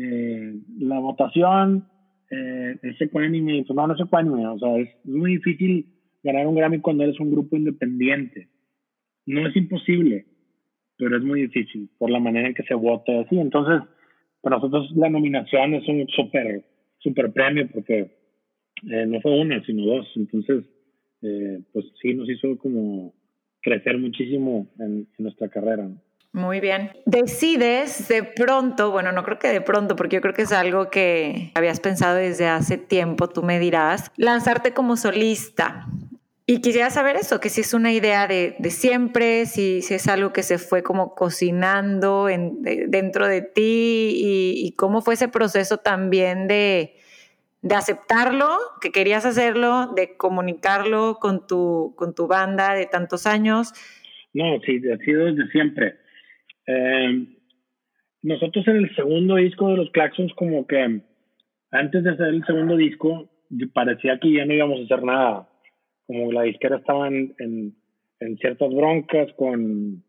eh, la votación eh, es ecuánime, pues no, no es ecuánime, o sea, es muy difícil ganar un Grammy cuando eres un grupo independiente. No es imposible, pero es muy difícil por la manera en que se vota así. Entonces, para nosotros la nominación es un súper, súper premio porque eh, no fue una, sino dos. Entonces, eh, pues sí, nos hizo como crecer muchísimo en, nuestra carrera. Muy bien. Decides de pronto, bueno, no creo que de pronto, porque yo creo que es algo que habías pensado desde hace tiempo, tú me dirás, lanzarte como solista. Y quisiera saber eso, que si es una idea de, de siempre, si, si, es algo que se fue como cocinando en, dentro de ti y, y, cómo fue ese proceso también de, de aceptarlo, que querías hacerlo, de comunicarlo con tu, con tu banda de tantos años? No, sí, ha sido desde siempre. Eh, nosotros en el segundo disco de los Claxons, como que antes de hacer el segundo disco, parecía que ya no íbamos a hacer nada. Como la disquera estaba en, en, ciertas broncas con,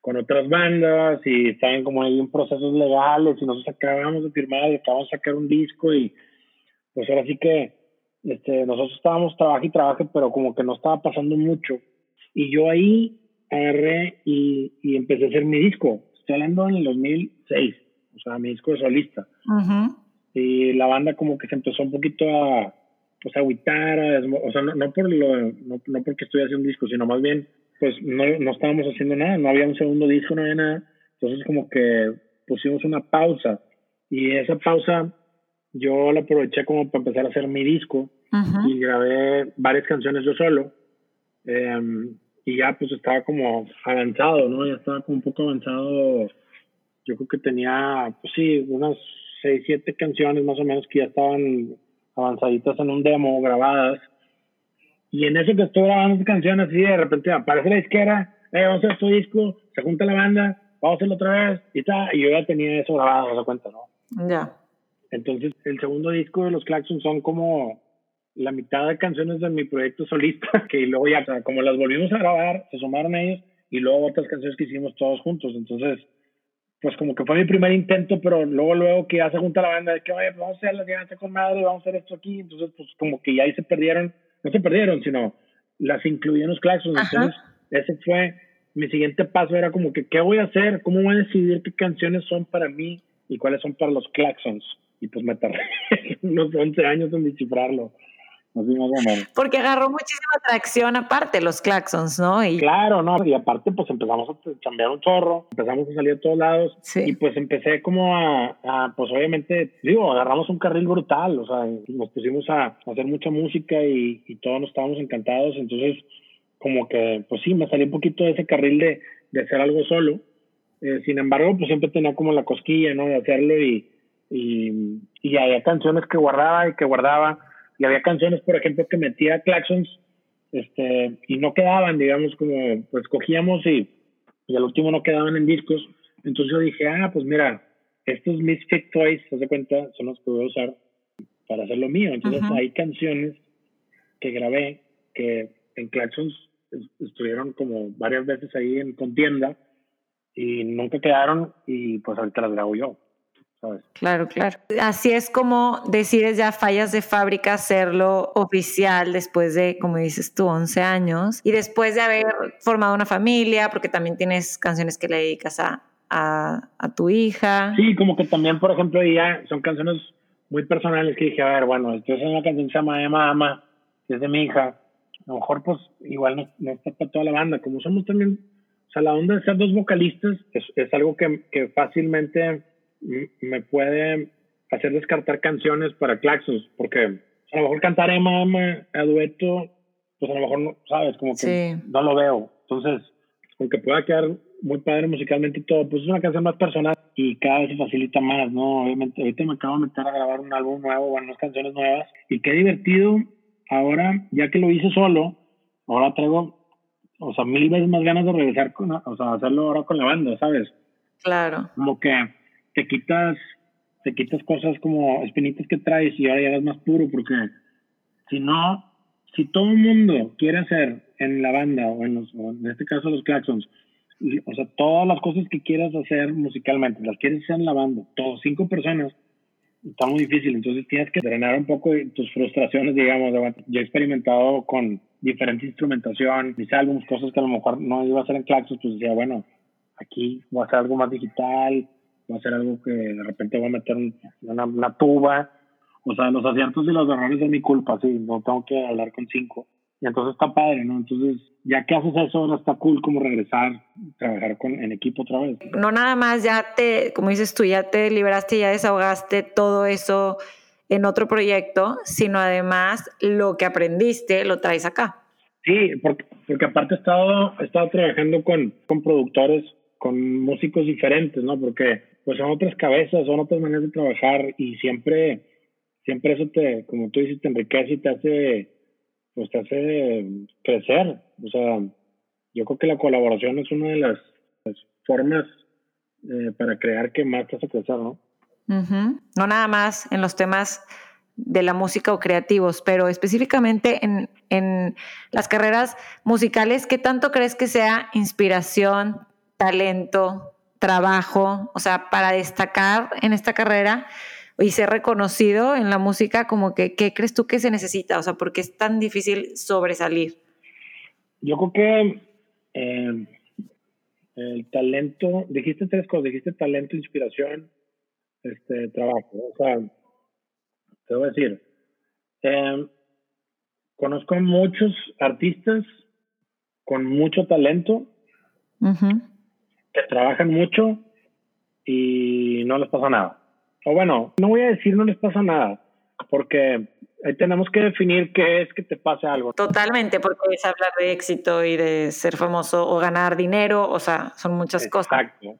con otras bandas y estaban como ahí en procesos legales y nosotros acabamos de firmar y acabamos de sacar un disco y pues ahora sí que este, nosotros estábamos trabajo y trabajo, pero como que no estaba pasando mucho. Y yo ahí agarré y, y empecé a hacer mi disco. Estoy hablando en el 2006, o sea, mi disco de solista. Y la banda como que se empezó un poquito a, pues, a agüitar, o sea, no, no por lo, no, no, porque estoy haciendo un disco, sino más bien, pues no, no estábamos haciendo nada, no había un segundo disco, no había nada. Entonces como que pusimos una pausa. Y esa pausa yo lo aproveché como para empezar a hacer mi disco y grabé varias canciones yo solo. Em, y ya pues estaba como avanzado, ¿no? Ya estaba como un poco avanzado. Yo creo que tenía, pues sí, unas seis, siete canciones más o menos que ya estaban avanzaditas en un demo, grabadas. Y en eso que estoy grabando esas canciones, así de repente aparece la izquierda, eh, vamos a hacer tu disco, se junta la banda, vamos a hacerlo otra vez, y tal. Y yo ya tenía eso grabado, no se cuenta, ¿no? Ya. Entonces, el segundo disco de los Claxons son como la mitad de canciones de mi proyecto solista, que luego ya, como las volvimos a grabar, se sumaron ellos y luego otras canciones que hicimos todos juntos. Entonces, pues como que fue mi primer intento, pero luego, luego que ya se junta la banda de que, oye, pues vamos a hacer la que con madre, vamos a hacer esto aquí. Entonces, pues como que ya ahí se perdieron, no se perdieron, sino las incluí en los Claxons. Entonces, ese fue mi siguiente paso, era como que, ¿qué voy a hacer? ¿Cómo voy a decidir qué canciones son para mí y cuáles son para los Claxons? Y pues me tardé unos 11 años en descifrarlo. Porque agarró muchísima atracción aparte los claxons, ¿no? Y... Claro, ¿no? Y aparte pues empezamos a cambiar un chorro, empezamos a salir a todos lados y pues empecé como a, pues obviamente, digo, agarramos un carril brutal, o sea, nos pusimos a, hacer mucha música y, todos nos estábamos encantados, entonces como que pues sí, me salí un poquito de ese carril de, de hacer algo solo. Eh, sin embargo, pues siempre tenía como la cosquilla, ¿no? De hacerlo y, y, y había canciones que guardaba y que guardaba y había canciones, por ejemplo, que metía claxons este, y no quedaban, digamos, como pues cogíamos y, y al último no quedaban en discos. Entonces yo dije, ah, pues mira, estos Misfit Toys, se de cuenta, son los que voy a usar para hacer lo mío. Entonces hay canciones que grabé que en Claxons estuvieron como varias veces ahí en contienda y nunca quedaron y pues ahorita las grabo yo. Claro, claro. Así es como decides ya fallas de fábrica hacerlo oficial después de, como dices tú, 11 años y después de haber formado una familia, porque también tienes canciones que le dedicas a, a, tu hija. Sí, como que también, por ejemplo, ya son canciones muy personales que dije, a ver, bueno, esto es una canción que se llama Emma Ama, que es de mi hija. A lo mejor, pues, igual no, no está para toda la banda. Como somos también, o sea, la onda de ser dos vocalistas es, es algo que, que fácilmente me puede hacer descartar canciones para Claxos, porque a lo mejor cantar Emma, Emma a dueto, pues a lo mejor no, sabes, como que no lo veo. Entonces, aunque pueda quedar muy padre musicalmente y todo, pues es una canción más personal y cada vez se facilita más, ¿no? Obviamente, ahorita me acabo de meter a grabar un álbum nuevo, bueno, unas canciones nuevas, y qué divertido ahora, ya que lo hice solo, ahora traigo, o sea, mil veces más ganas de regresar con, o sea, hacerlo ahora con la banda, ¿sabes? Claro. Como que te quitas, te quitas cosas como espinitas que traes y ahora ya eres más puro, porque si no, si todo el mundo quiere hacer en la banda, o en, los, en este caso los Claxons, o sea, todas las cosas que quieras hacer musicalmente, las quieres hacer en la banda, todos, cinco personas, está muy difícil, entonces tienes que drenar un poco tus frustraciones, digamos, yo he experimentado con diferente instrumentación, mis álbumes, cosas que a lo mejor no iba a hacer en Claxons, pues decía, bueno, aquí voy a hacer algo más digital, va a ser algo que de repente voy a meter una, una tuba. O sea, los aciertos y los errores de mi culpa, sí, no tengo que hablar con cinco. Y entonces está padre, ¿no? Entonces, ya que haces eso, ahora está cool como regresar, trabajar con, en equipo otra vez. No nada más ya te, como dices tú, ya te liberaste, ya desahogaste todo eso en otro proyecto, sino además lo que aprendiste lo traes acá. Sí, porque, porque aparte he estado, he estado trabajando con, con productores, con músicos diferentes, ¿no? Porque pues son otras cabezas, son otras maneras de trabajar y siempre, siempre eso te, como tú dices, te enriquece y te hace, pues te hace crecer. O sea, yo creo que la colaboración es una de las, formas eh, para crear que más te hace crecer, ¿no? No nada más en los temas de la música o creativos, pero específicamente en, en las carreras musicales, ¿qué tanto crees que sea inspiración, talento, trabajo, o sea, para destacar en esta carrera y ser reconocido en la música, como que, ¿qué crees tú que se necesita? O sea, ¿por qué es tan difícil sobresalir? Yo creo que eh, el talento, dijiste tres cosas, dijiste talento, inspiración, este, trabajo. O sea, te voy a decir, eh, conozco muchos artistas con mucho talento, que trabajan mucho y no les pasa nada. O bueno, no voy a decir no les pasa nada, porque ahí tenemos que definir qué es que te pase algo. Totalmente, porque es hablar de éxito y de ser famoso o ganar dinero, o sea, son muchas cosas. Exacto,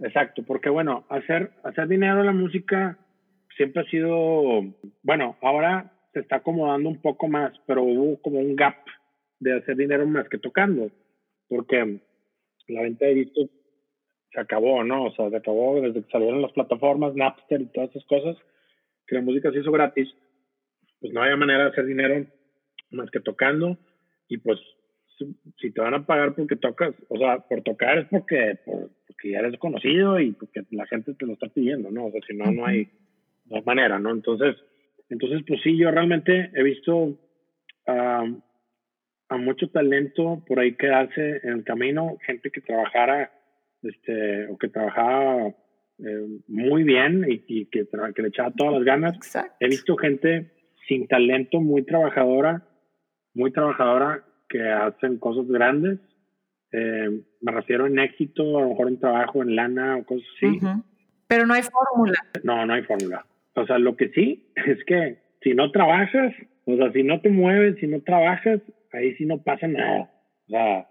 exacto, porque bueno, hacer, hacer dinero en la música siempre ha sido, bueno, ahora se está acomodando un poco más, pero hubo como un gap de hacer dinero más que tocando, porque la venta de discos se acabó, ¿no? O sea, se acabó desde que salieron las plataformas, Napster y todas esas cosas. que la música se hizo gratis, pues no había manera de hacer dinero más que tocando y pues si te van a pagar porque tocas, o sea, por tocar es porque, porque ya eres conocido y porque la gente te lo está pidiendo, ¿no? O sea, si no, no hay, no manera, ¿no? Entonces, entonces, pues sí, yo realmente he visto a mucho talento por ahí quedarse en el camino, gente que trabajara, este, o que trabajaba eh, muy bien y, que, que, le echaba todas las ganas. He visto gente sin talento, muy trabajadora, muy trabajadora, que hacen cosas grandes. Eh, me refiero en éxito, a lo mejor en trabajo, en lana o cosas así. Pero no hay fórmula. No, no hay fórmula. O sea, lo que sí es que si no trabajas, o sea, si no te mueves, si no trabajas, ahí sí no pasa nada. O sea,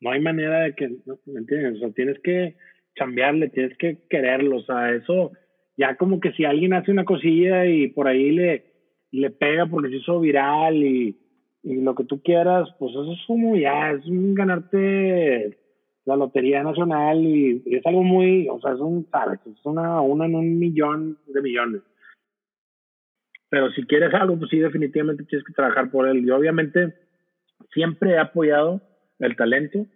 no hay manera de que, ¿me entiendes? O sea, tienes que cambiarle, tienes que quererlo. O sea, eso ya como que si alguien hace una cosilla y por ahí le, le pega porque se hizo viral y, y lo que tú quieras, pues eso es como ya, es un ganarte la Lotería Nacional y, es algo muy, o sea, es un, sabes, es una, una en un millón de millones. Pero si quieres algo, pues sí, definitivamente tienes que trabajar por él. Y obviamente siempre he apoyado el talento,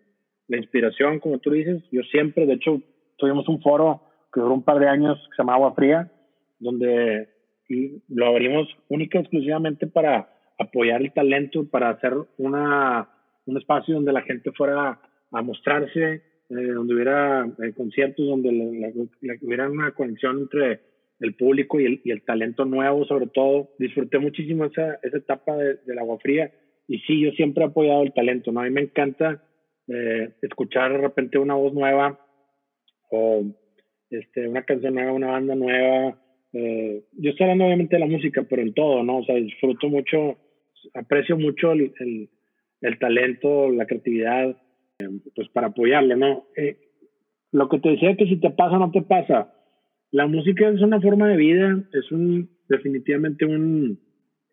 la inspiración, como tú dices. Yo siempre, de hecho, tuvimos un foro que duró un par de años que se llama Agua Fría, donde lo abrimos única y exclusivamente para apoyar el talento, para hacer una, un espacio donde la gente fuera a mostrarse, eh, donde hubiera eh, conciertos, donde hubiera una conexión entre el público y el, talento nuevo, sobre todo. Disfruté muchísimo esa, esa etapa de, del agua fría. Y sí, yo siempre he apoyado el talento, ¿no? A mí me encanta eh, escuchar de repente una voz nueva o este, una canción nueva, una banda nueva. Eh, yo estoy hablando obviamente de la música, pero en todo, ¿no? O sea, disfruto mucho, aprecio mucho el, el, talento, la creatividad, eh, pues para apoyarlo, ¿no? Lo que te decía que si te pasa, no te pasa la música es una forma de vida, es un definitivamente un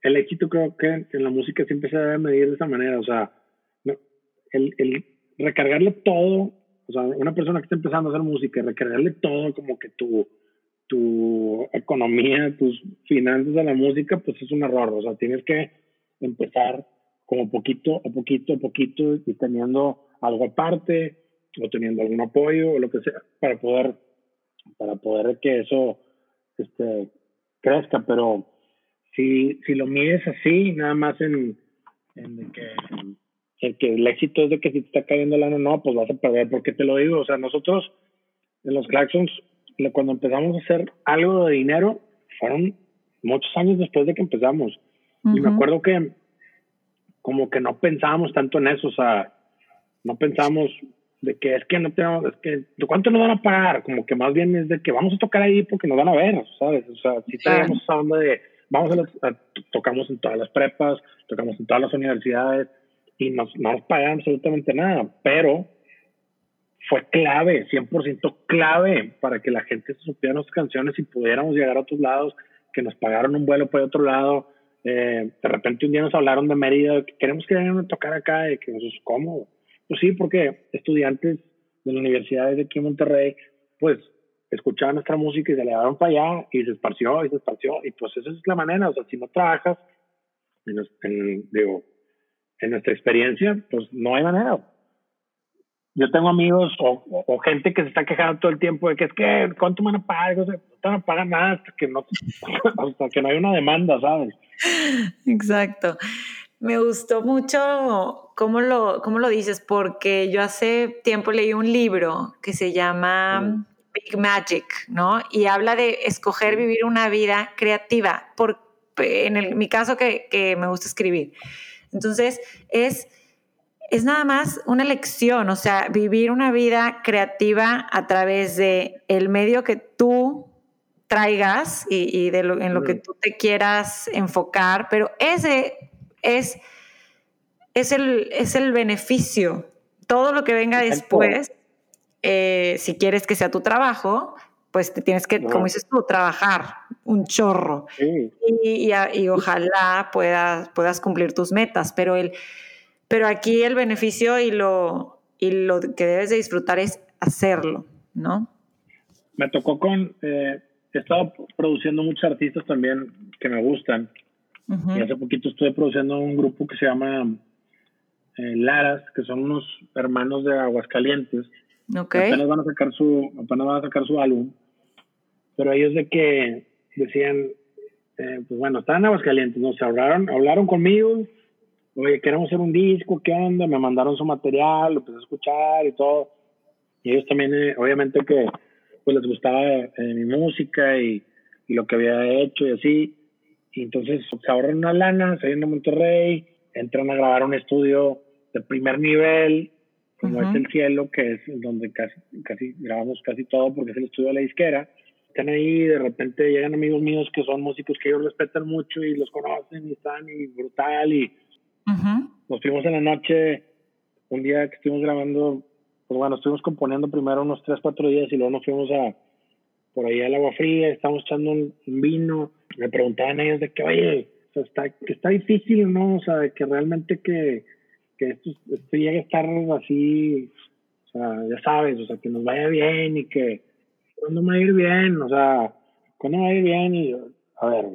el éxito creo que en la música siempre se debe medir de esa manera, o sea, el, el recargarle todo, o sea, una persona que está empezando a hacer música, recargarle todo como que tu tu economía, tus finanzas a la música, pues es un error, o sea, tienes que empezar como poquito a poquito a poquito y teniendo algo aparte o teniendo algún apoyo o lo que sea para poder para poder que eso este, crezca, pero si, si lo mides así, nada más en, en que, que el éxito es de que si te está cayendo la no, pues vas a perder, porque te lo digo, o sea, nosotros en los Claxons, cuando empezamos a hacer algo de dinero, fueron muchos años después de que empezamos. Y me acuerdo que como que no pensábamos tanto en eso, o sea, no pensábamos de que es que no tenemos, es que, ¿de cuánto nos van a pagar? Como que más bien es de que vamos a tocar ahí porque nos van a ver, ¿sabes? O sea, si tenemos esa onda de, vamos a, tocamos en todas las prepas, tocamos en todas las universidades y nos, no nos pagan absolutamente nada, pero fue clave, 100% clave para que la gente supiera nuestras canciones y pudiéramos llegar a otros lados, que nos pagaron un vuelo por otro lado. Eh, de repente un día nos hablaron de Mérida, que queremos que vengan a tocar acá, y que nos es cómodo pues sí, porque estudiantes de la universidad de aquí en Monterrey, pues escuchaban nuestra música y se le daban para allá y se esparció y se esparció. Y pues esa es la manera, o sea, si no trabajas, en, digo, en nuestra experiencia, pues no hay manera. Yo tengo amigos o, o, gente que se está quejando todo el tiempo de que es que, ¿cuánto me van a pagar? No te van a pagar nada hasta que no, hasta que no hay una demanda, ¿sabes? Exacto. Me gustó mucho cómo lo, cómo lo dices, porque yo hace tiempo leí un libro que se llama Big Magic, ¿no? Y habla de escoger vivir una vida creativa, por, en, mi caso que, que, me gusta escribir. Entonces, es, es nada más una lección, o sea, vivir una vida creativa a través de el medio que tú traigas y, y de lo, en lo que tú te quieras enfocar, pero ese es, es, el, es el beneficio. Todo lo que venga después, eh, si quieres que sea tu trabajo, pues te tienes que, como dices tú, trabajar un chorro. Y, y, ojalá puedas, puedas cumplir tus metas, pero, el, pero aquí el beneficio y lo, y lo que debes de disfrutar es hacerlo, ¿no? Me tocó con, eh, he estado produciendo muchos artistas también que me gustan. Y hace poquito estuve produciendo un grupo que se llama eh, Laras, que son unos hermanos de Aguascalientes. Okay. Apenas van a sacar su, apenas van a sacar su álbum. Pero ellos de que decían, eh, pues bueno, estaban en Aguascalientes, ¿no? Se hablaron, hablaron conmigo, oye, queremos hacer un disco, ¿qué onda? Me mandaron su material, lo empecé a escuchar y todo. Y ellos también, eh, obviamente que pues les gustaba mi música y, y, lo que había hecho y así. Y entonces se ahorran una lana, se vienen a Monterrey, entran a grabar un estudio de primer nivel, como es El Cielo, que es donde casi, casi grabamos casi todo porque es el estudio de la disquera. Están ahí, de repente llegan amigos míos que son músicos que ellos respetan mucho y los conocen y están y brutal. Y nos fuimos en la noche, un día que estuvimos grabando, pues bueno, estuvimos componiendo primero unos 3, 4 días y luego nos fuimos a por ahí al agua fría, estábamos echando un, vino. Me preguntaban ellos de que, oye, está, que está difícil, ¿no? O sea, que realmente que que esto, esto llegue a estar así, o sea, ya sabes, o sea, que nos vaya bien y que, ¿cuándo me va a ir bien? O sea, ¿cuándo me va a ir bien? Y a ver,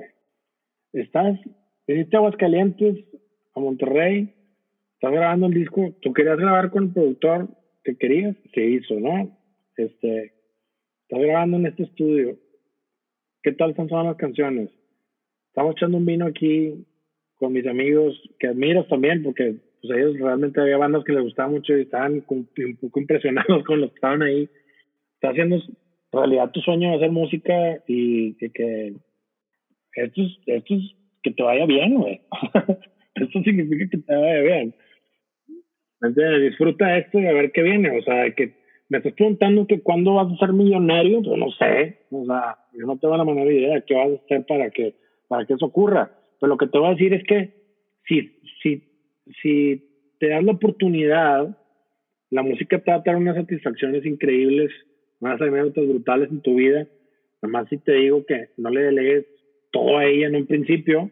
estás, viniste a Aguascalientes, a Monterrey, estás grabando el disco, tú querías grabar con el productor que querías, se hizo, ¿no? Este, estás grabando en este estudio, ¿qué tal están las canciones? Estamos echando un vino aquí con mis amigos que admiras también, porque pues ellos realmente había bandas que les gustaba mucho y estaban un poco impresionados con los que estaban ahí. Está haciendo realidad tu sueño de hacer música y que, esto, es, esto es que te vaya bien, güey. esto significa que te vaya bien. Entonces, disfruta esto y a ver qué viene. O sea, que me estás preguntando que cuándo vas a ser millonario, pues no sé. O sea, yo no tengo la menor idea de qué vas a hacer para que, para que eso ocurra. Pero lo que te voy a decir es que si, si si te das la oportunidad, la música te va a dar unas satisfacciones increíbles, unas anécdotas brutales en tu vida. Nada más si te digo que no le delegues todo a ella en un principio,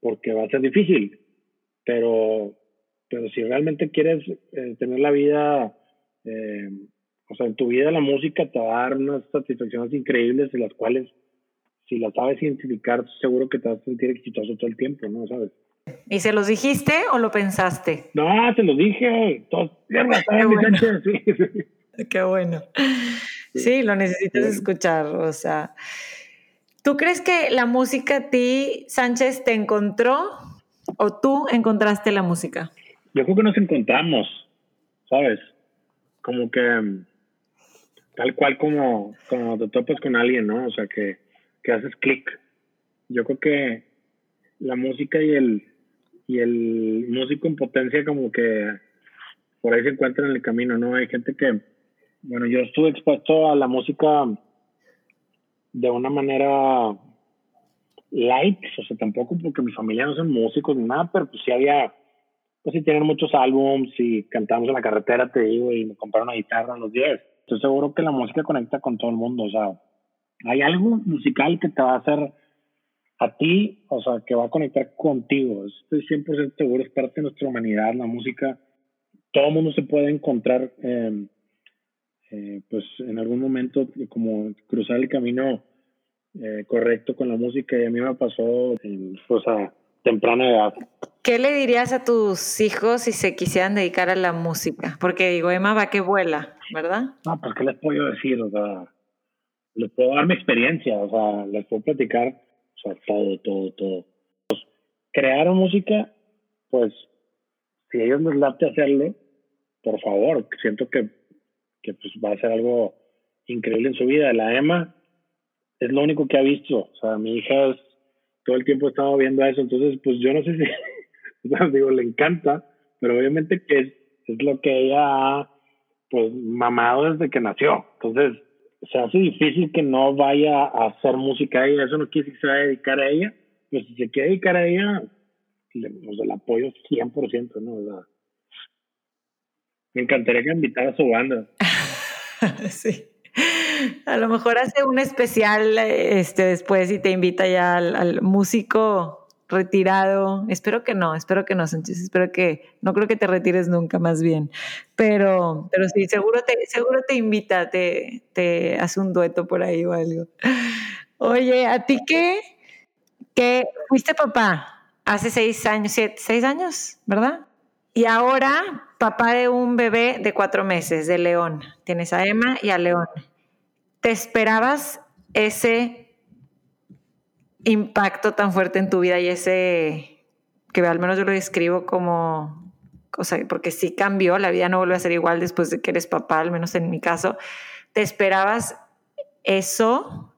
porque va a ser difícil. Pero, pero si realmente quieres eh, tener la vida, eh, o sea, en tu vida la música te va a dar unas satisfacciones increíbles, en las cuales, si las sabes identificar, seguro que te vas a sentir exitoso todo el tiempo, ¿no? ¿Sabes? ¿Y se los dijiste o lo pensaste? No, te lo dije. Qué bueno. Qué bueno. Sí, lo necesitas escuchar. O sea, ¿tú crees que la música a ti, Sánchez, te encontró o tú encontraste la música? Yo creo que nos encontramos, ¿sabes? Como que tal cual como, como te topas con alguien, ¿no? O sea, que, que haces clic. Yo creo que la música y el, y el músico en potencia como que por ahí se encuentra en el camino, ¿no? Hay gente que, bueno, yo estuve expuesto a la música de una manera light, o sea, tampoco porque mi familia no son músicos ni nada, pero pues sí había, pues sí tienen muchos álbums y cantamos en la carretera, te digo, y me compraron una guitarra a los 10. Estoy seguro que la música conecta con todo el mundo, o sea, hay algo musical que te va a hacer a ti, o sea, que va a conectar contigo. Estoy 100% seguro, es parte de nuestra humanidad, la música. Todo el mundo se puede encontrar, em, eh, pues en algún momento, como cruzar el camino eh, correcto con la música. Y a mí me pasó, pues a temprana edad. ¿Qué le dirías a tus hijos si se quisieran dedicar a la música? Porque digo, Emma va que vuela, ¿verdad? No, pues, ¿qué les puedo decir? O sea, les puedo dar mi experiencia, o sea, les puedo platicar todo, todo, todo. Pues, crear música, pues, si ellos les late hacerlo, por favor, siento que, que pues, va a ser algo increíble en su vida. La Emma es lo único que ha visto. O sea, mi hija todo el tiempo ha estado viendo eso. Entonces, pues yo no sé si, digo, le encanta, pero obviamente que es, es lo que ella ha, pues, mamado desde que nació. Entonces, se hace difícil que no vaya a hacer música a ella. Eso no quiere decir que se vaya a dedicar a ella. Pero si se quiere dedicar a ella, le, o la apoyo 100%, ¿no? me encantaría que invitara a su banda. sí. A lo mejor hace un especial este, después y te invita ya al músico retirado. Espero que no, espero que no, Sánchez. Espero que, no creo que te retires nunca, más bien. Pero, pero sí, seguro te, seguro te invita, te, te hace un dueto por ahí o algo. Oye, ¿a ti qué? Que fuiste papá hace seis años, siete, seis años, ¿verdad? Y ahora papá de un bebé de cuatro meses, de León. Tienes a Emma y a León. ¿Te esperabas ese impacto tan fuerte en tu vida y ese que al menos yo lo describo como, o sea, porque sí cambió, la vida no vuelve a ser igual después de que eres papá, al menos en mi caso. ¿Te esperabas eso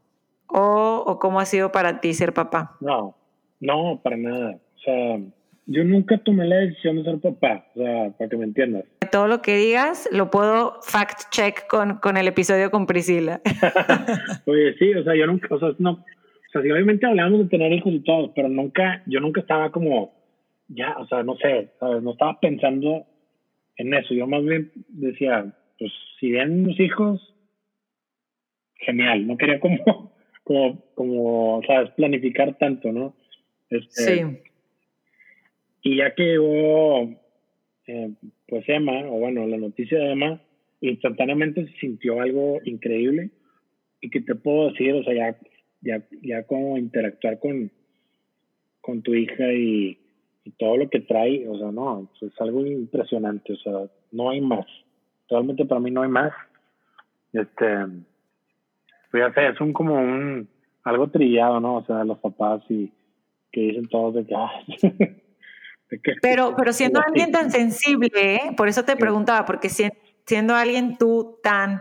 o, o cómo ha sido para ti ser papá? No, no, para nada. O sea, yo nunca tomé la decisión de ser papá, o sea, para que me entiendas. Todo lo que digas lo puedo fact check con, con el episodio con Priscila. Oye, sí, o sea, yo nunca, o sea, no, sea, sí, obviamente hablamos de tener hijos y todo, pero nunca, yo nunca estaba como, ya, o sea, no sé, ¿sabes? no estaba pensando en eso. Yo más bien decía, pues si vienen unos hijos, genial. No quería como, como, como, sabes, planificar tanto, ¿no? Este, sí. Y ya que llegó, eh, pues Emma, o bueno, la noticia de Emma, instantáneamente se sintió algo increíble y que te puedo decir, o sea, ya, ya, ya como interactuar con, con tu hija y, y todo lo que trae, o sea, no, es algo impresionante, o sea, no hay más. Realmente para mí no hay más. Este, pues ya sé, es un como un, algo trillado, ¿no? O sea, los papás y que dicen todos de que, ah, pero, pero siendo alguien tan sensible, ¿eh? por eso te preguntaba, porque siendo alguien tú tan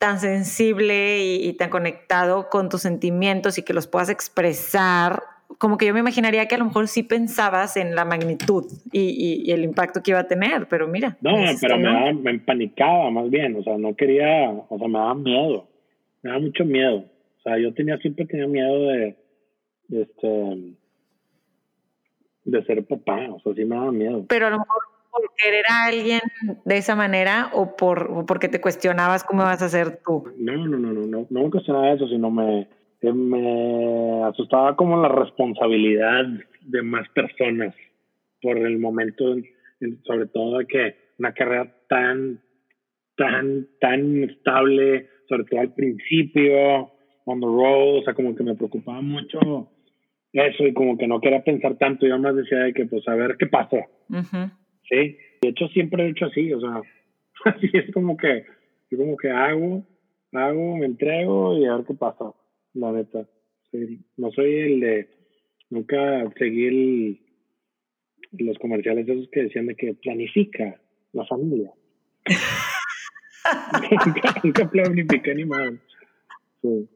tan sensible y, tan conectado con tus sentimientos y que los puedas expresar, como que yo me imaginaría que a lo mejor sí pensabas en la magnitud y, el impacto que iba a tener, pero mira. No, pero me, daba, me empanicaba más bien, o sea, no quería, o sea, me daba miedo, me daba mucho miedo. O sea, yo tenía, siempre tenía miedo de, de este, de ser papá, o sea, sí me daba miedo. Pero a lo mejor por querer a alguien de esa manera o, por, porque te cuestionabas cómo vas a ser tú. No, no, no, no, no, no me cuestionaba eso, sino me, me asustaba como la responsabilidad de más personas por el momento, sobre todo de que una carrera tan, tan, tan estable, sobre todo al principio, on the road, o sea, como que me preocupaba mucho eso y como que no quería pensar tanto, yo más decía de que pues a ver qué pasa. Sí, de hecho siempre he hecho así, o sea, así es como que, yo como que hago, hago, me entrego y a ver qué pasa, la neta. no soy el de nunca seguir los comerciales esos que decían de que planifica la familia. nunca, nunca planifiqué ni más. Sí.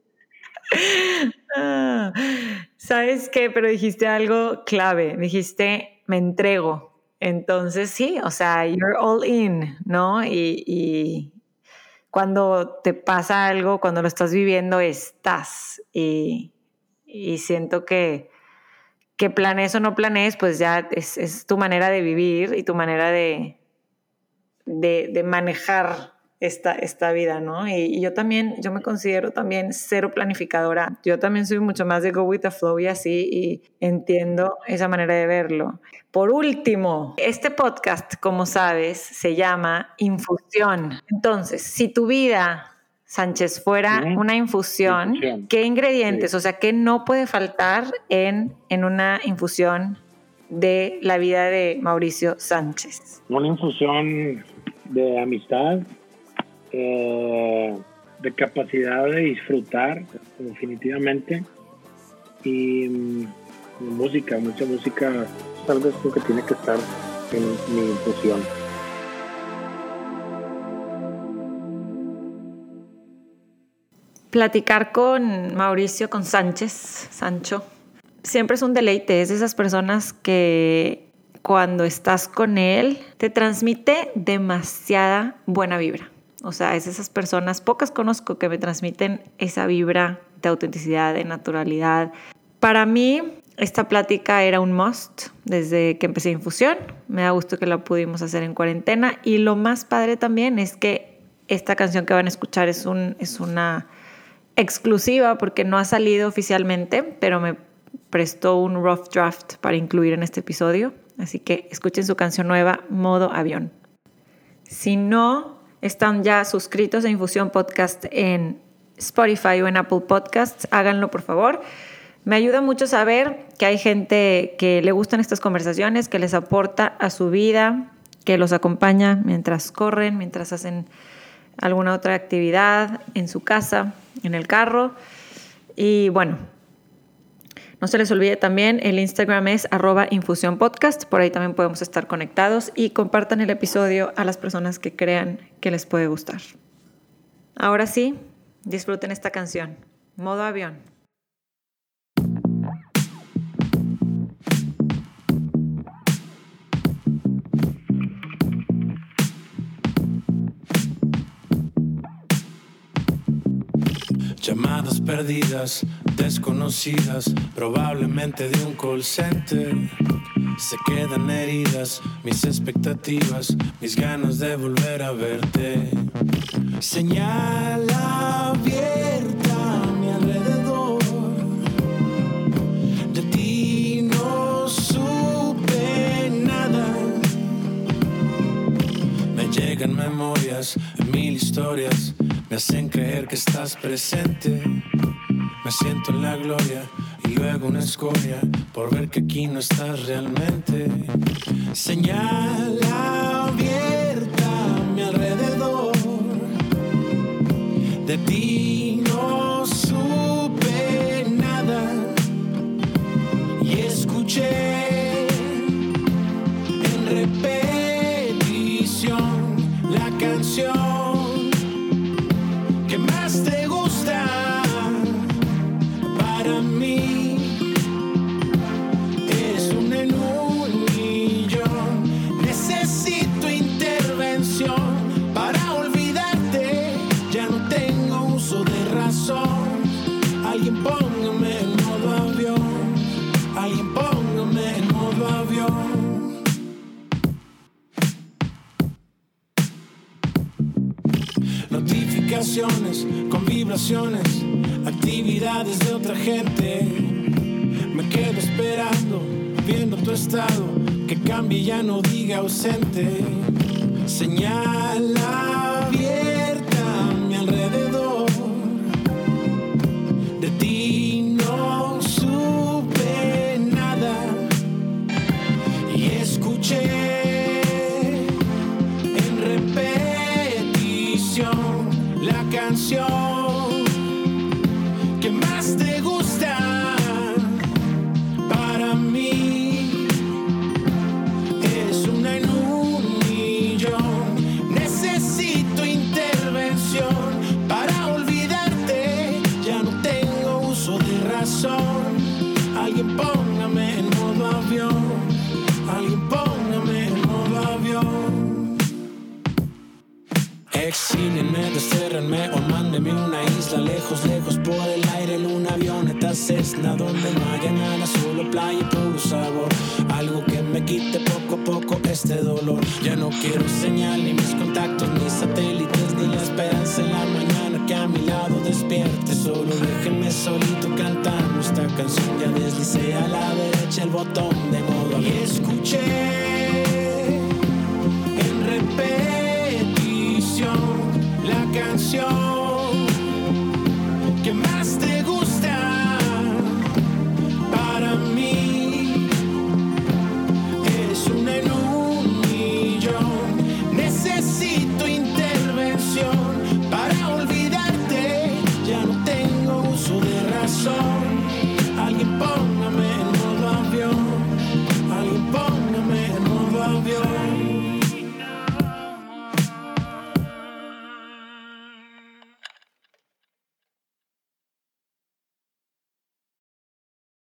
Ah, ¿Sabes qué? Pero dijiste algo clave, dijiste, me entrego. Entonces sí, o sea, you're all in, ¿no? Y, cuando te pasa algo, cuando lo estás viviendo, estás. Y, siento que, que planees o no planees, pues ya es, tu manera de vivir y tu manera de, de, de manejar esta, esta vida, ¿no? Y, yo también, yo me considero también cero planificadora. Yo también soy mucho más de go with the flow y así, y entiendo esa manera de verlo. Por último, este podcast, como sabes, se llama Infusión. Entonces, si tu vida Sánchez fuera una infusión, ¿qué ingredientes, o sea, qué no puede faltar en, en una infusión de la vida de Mauricio Sánchez? Una infusión de amistad, de capacidad de disfrutar definitivamente y mm, música, mucha música, tal vez que tiene que estar en mi infusión. Platicar con Mauricio, con Sánchez, Sancho, siempre es un deleite, es de esas personas que cuando estás con él te transmite demasiada buena vibra. O sea, es esas personas, pocas conozco que me transmiten esa vibra de autenticidad, de naturalidad. Para mí, esta plática era un must desde que empecé Infusión. Me da gusto que la pudimos hacer en cuarentena. Y lo más padre también es que esta canción que van a escuchar es, es una exclusiva porque no ha salido oficialmente, pero me prestó un rough draft para incluir en este episodio. Así que escuchen su canción nueva, Modo Avión. Si no están ya suscritos a Infusión Podcast en Spotify o en Apple Podcasts, háganlo por favor. Me ayuda mucho saber que hay gente que le gustan estas conversaciones, que les aporta a su vida, que los acompaña mientras corren, mientras hacen alguna otra actividad en su casa, en el carro. Y bueno, no se les olvide también, el Instagram es arroba infusión podcast, por ahí también podemos estar conectados y compartan el episodio a las personas que crean que les puede gustar. Ahora sí, disfruten esta canción, modo avión. Llamadas perdidas, desconocidas, probablemente de un call center. Se quedan heridas mis expectativas, mis ganas de volver a verte. Señal abierta a mi alrededor. De ti no supe nada. Me llegan memorias, mil historias me hacen creer que estás presente. Me siento en la gloria y luego una escoria por ver que aquí no estás realmente. Señal abierta a mi alrededor. De ti actividades de otra gente. Me quedo esperando, viendo tu estado, que cambie ya no diga ausente.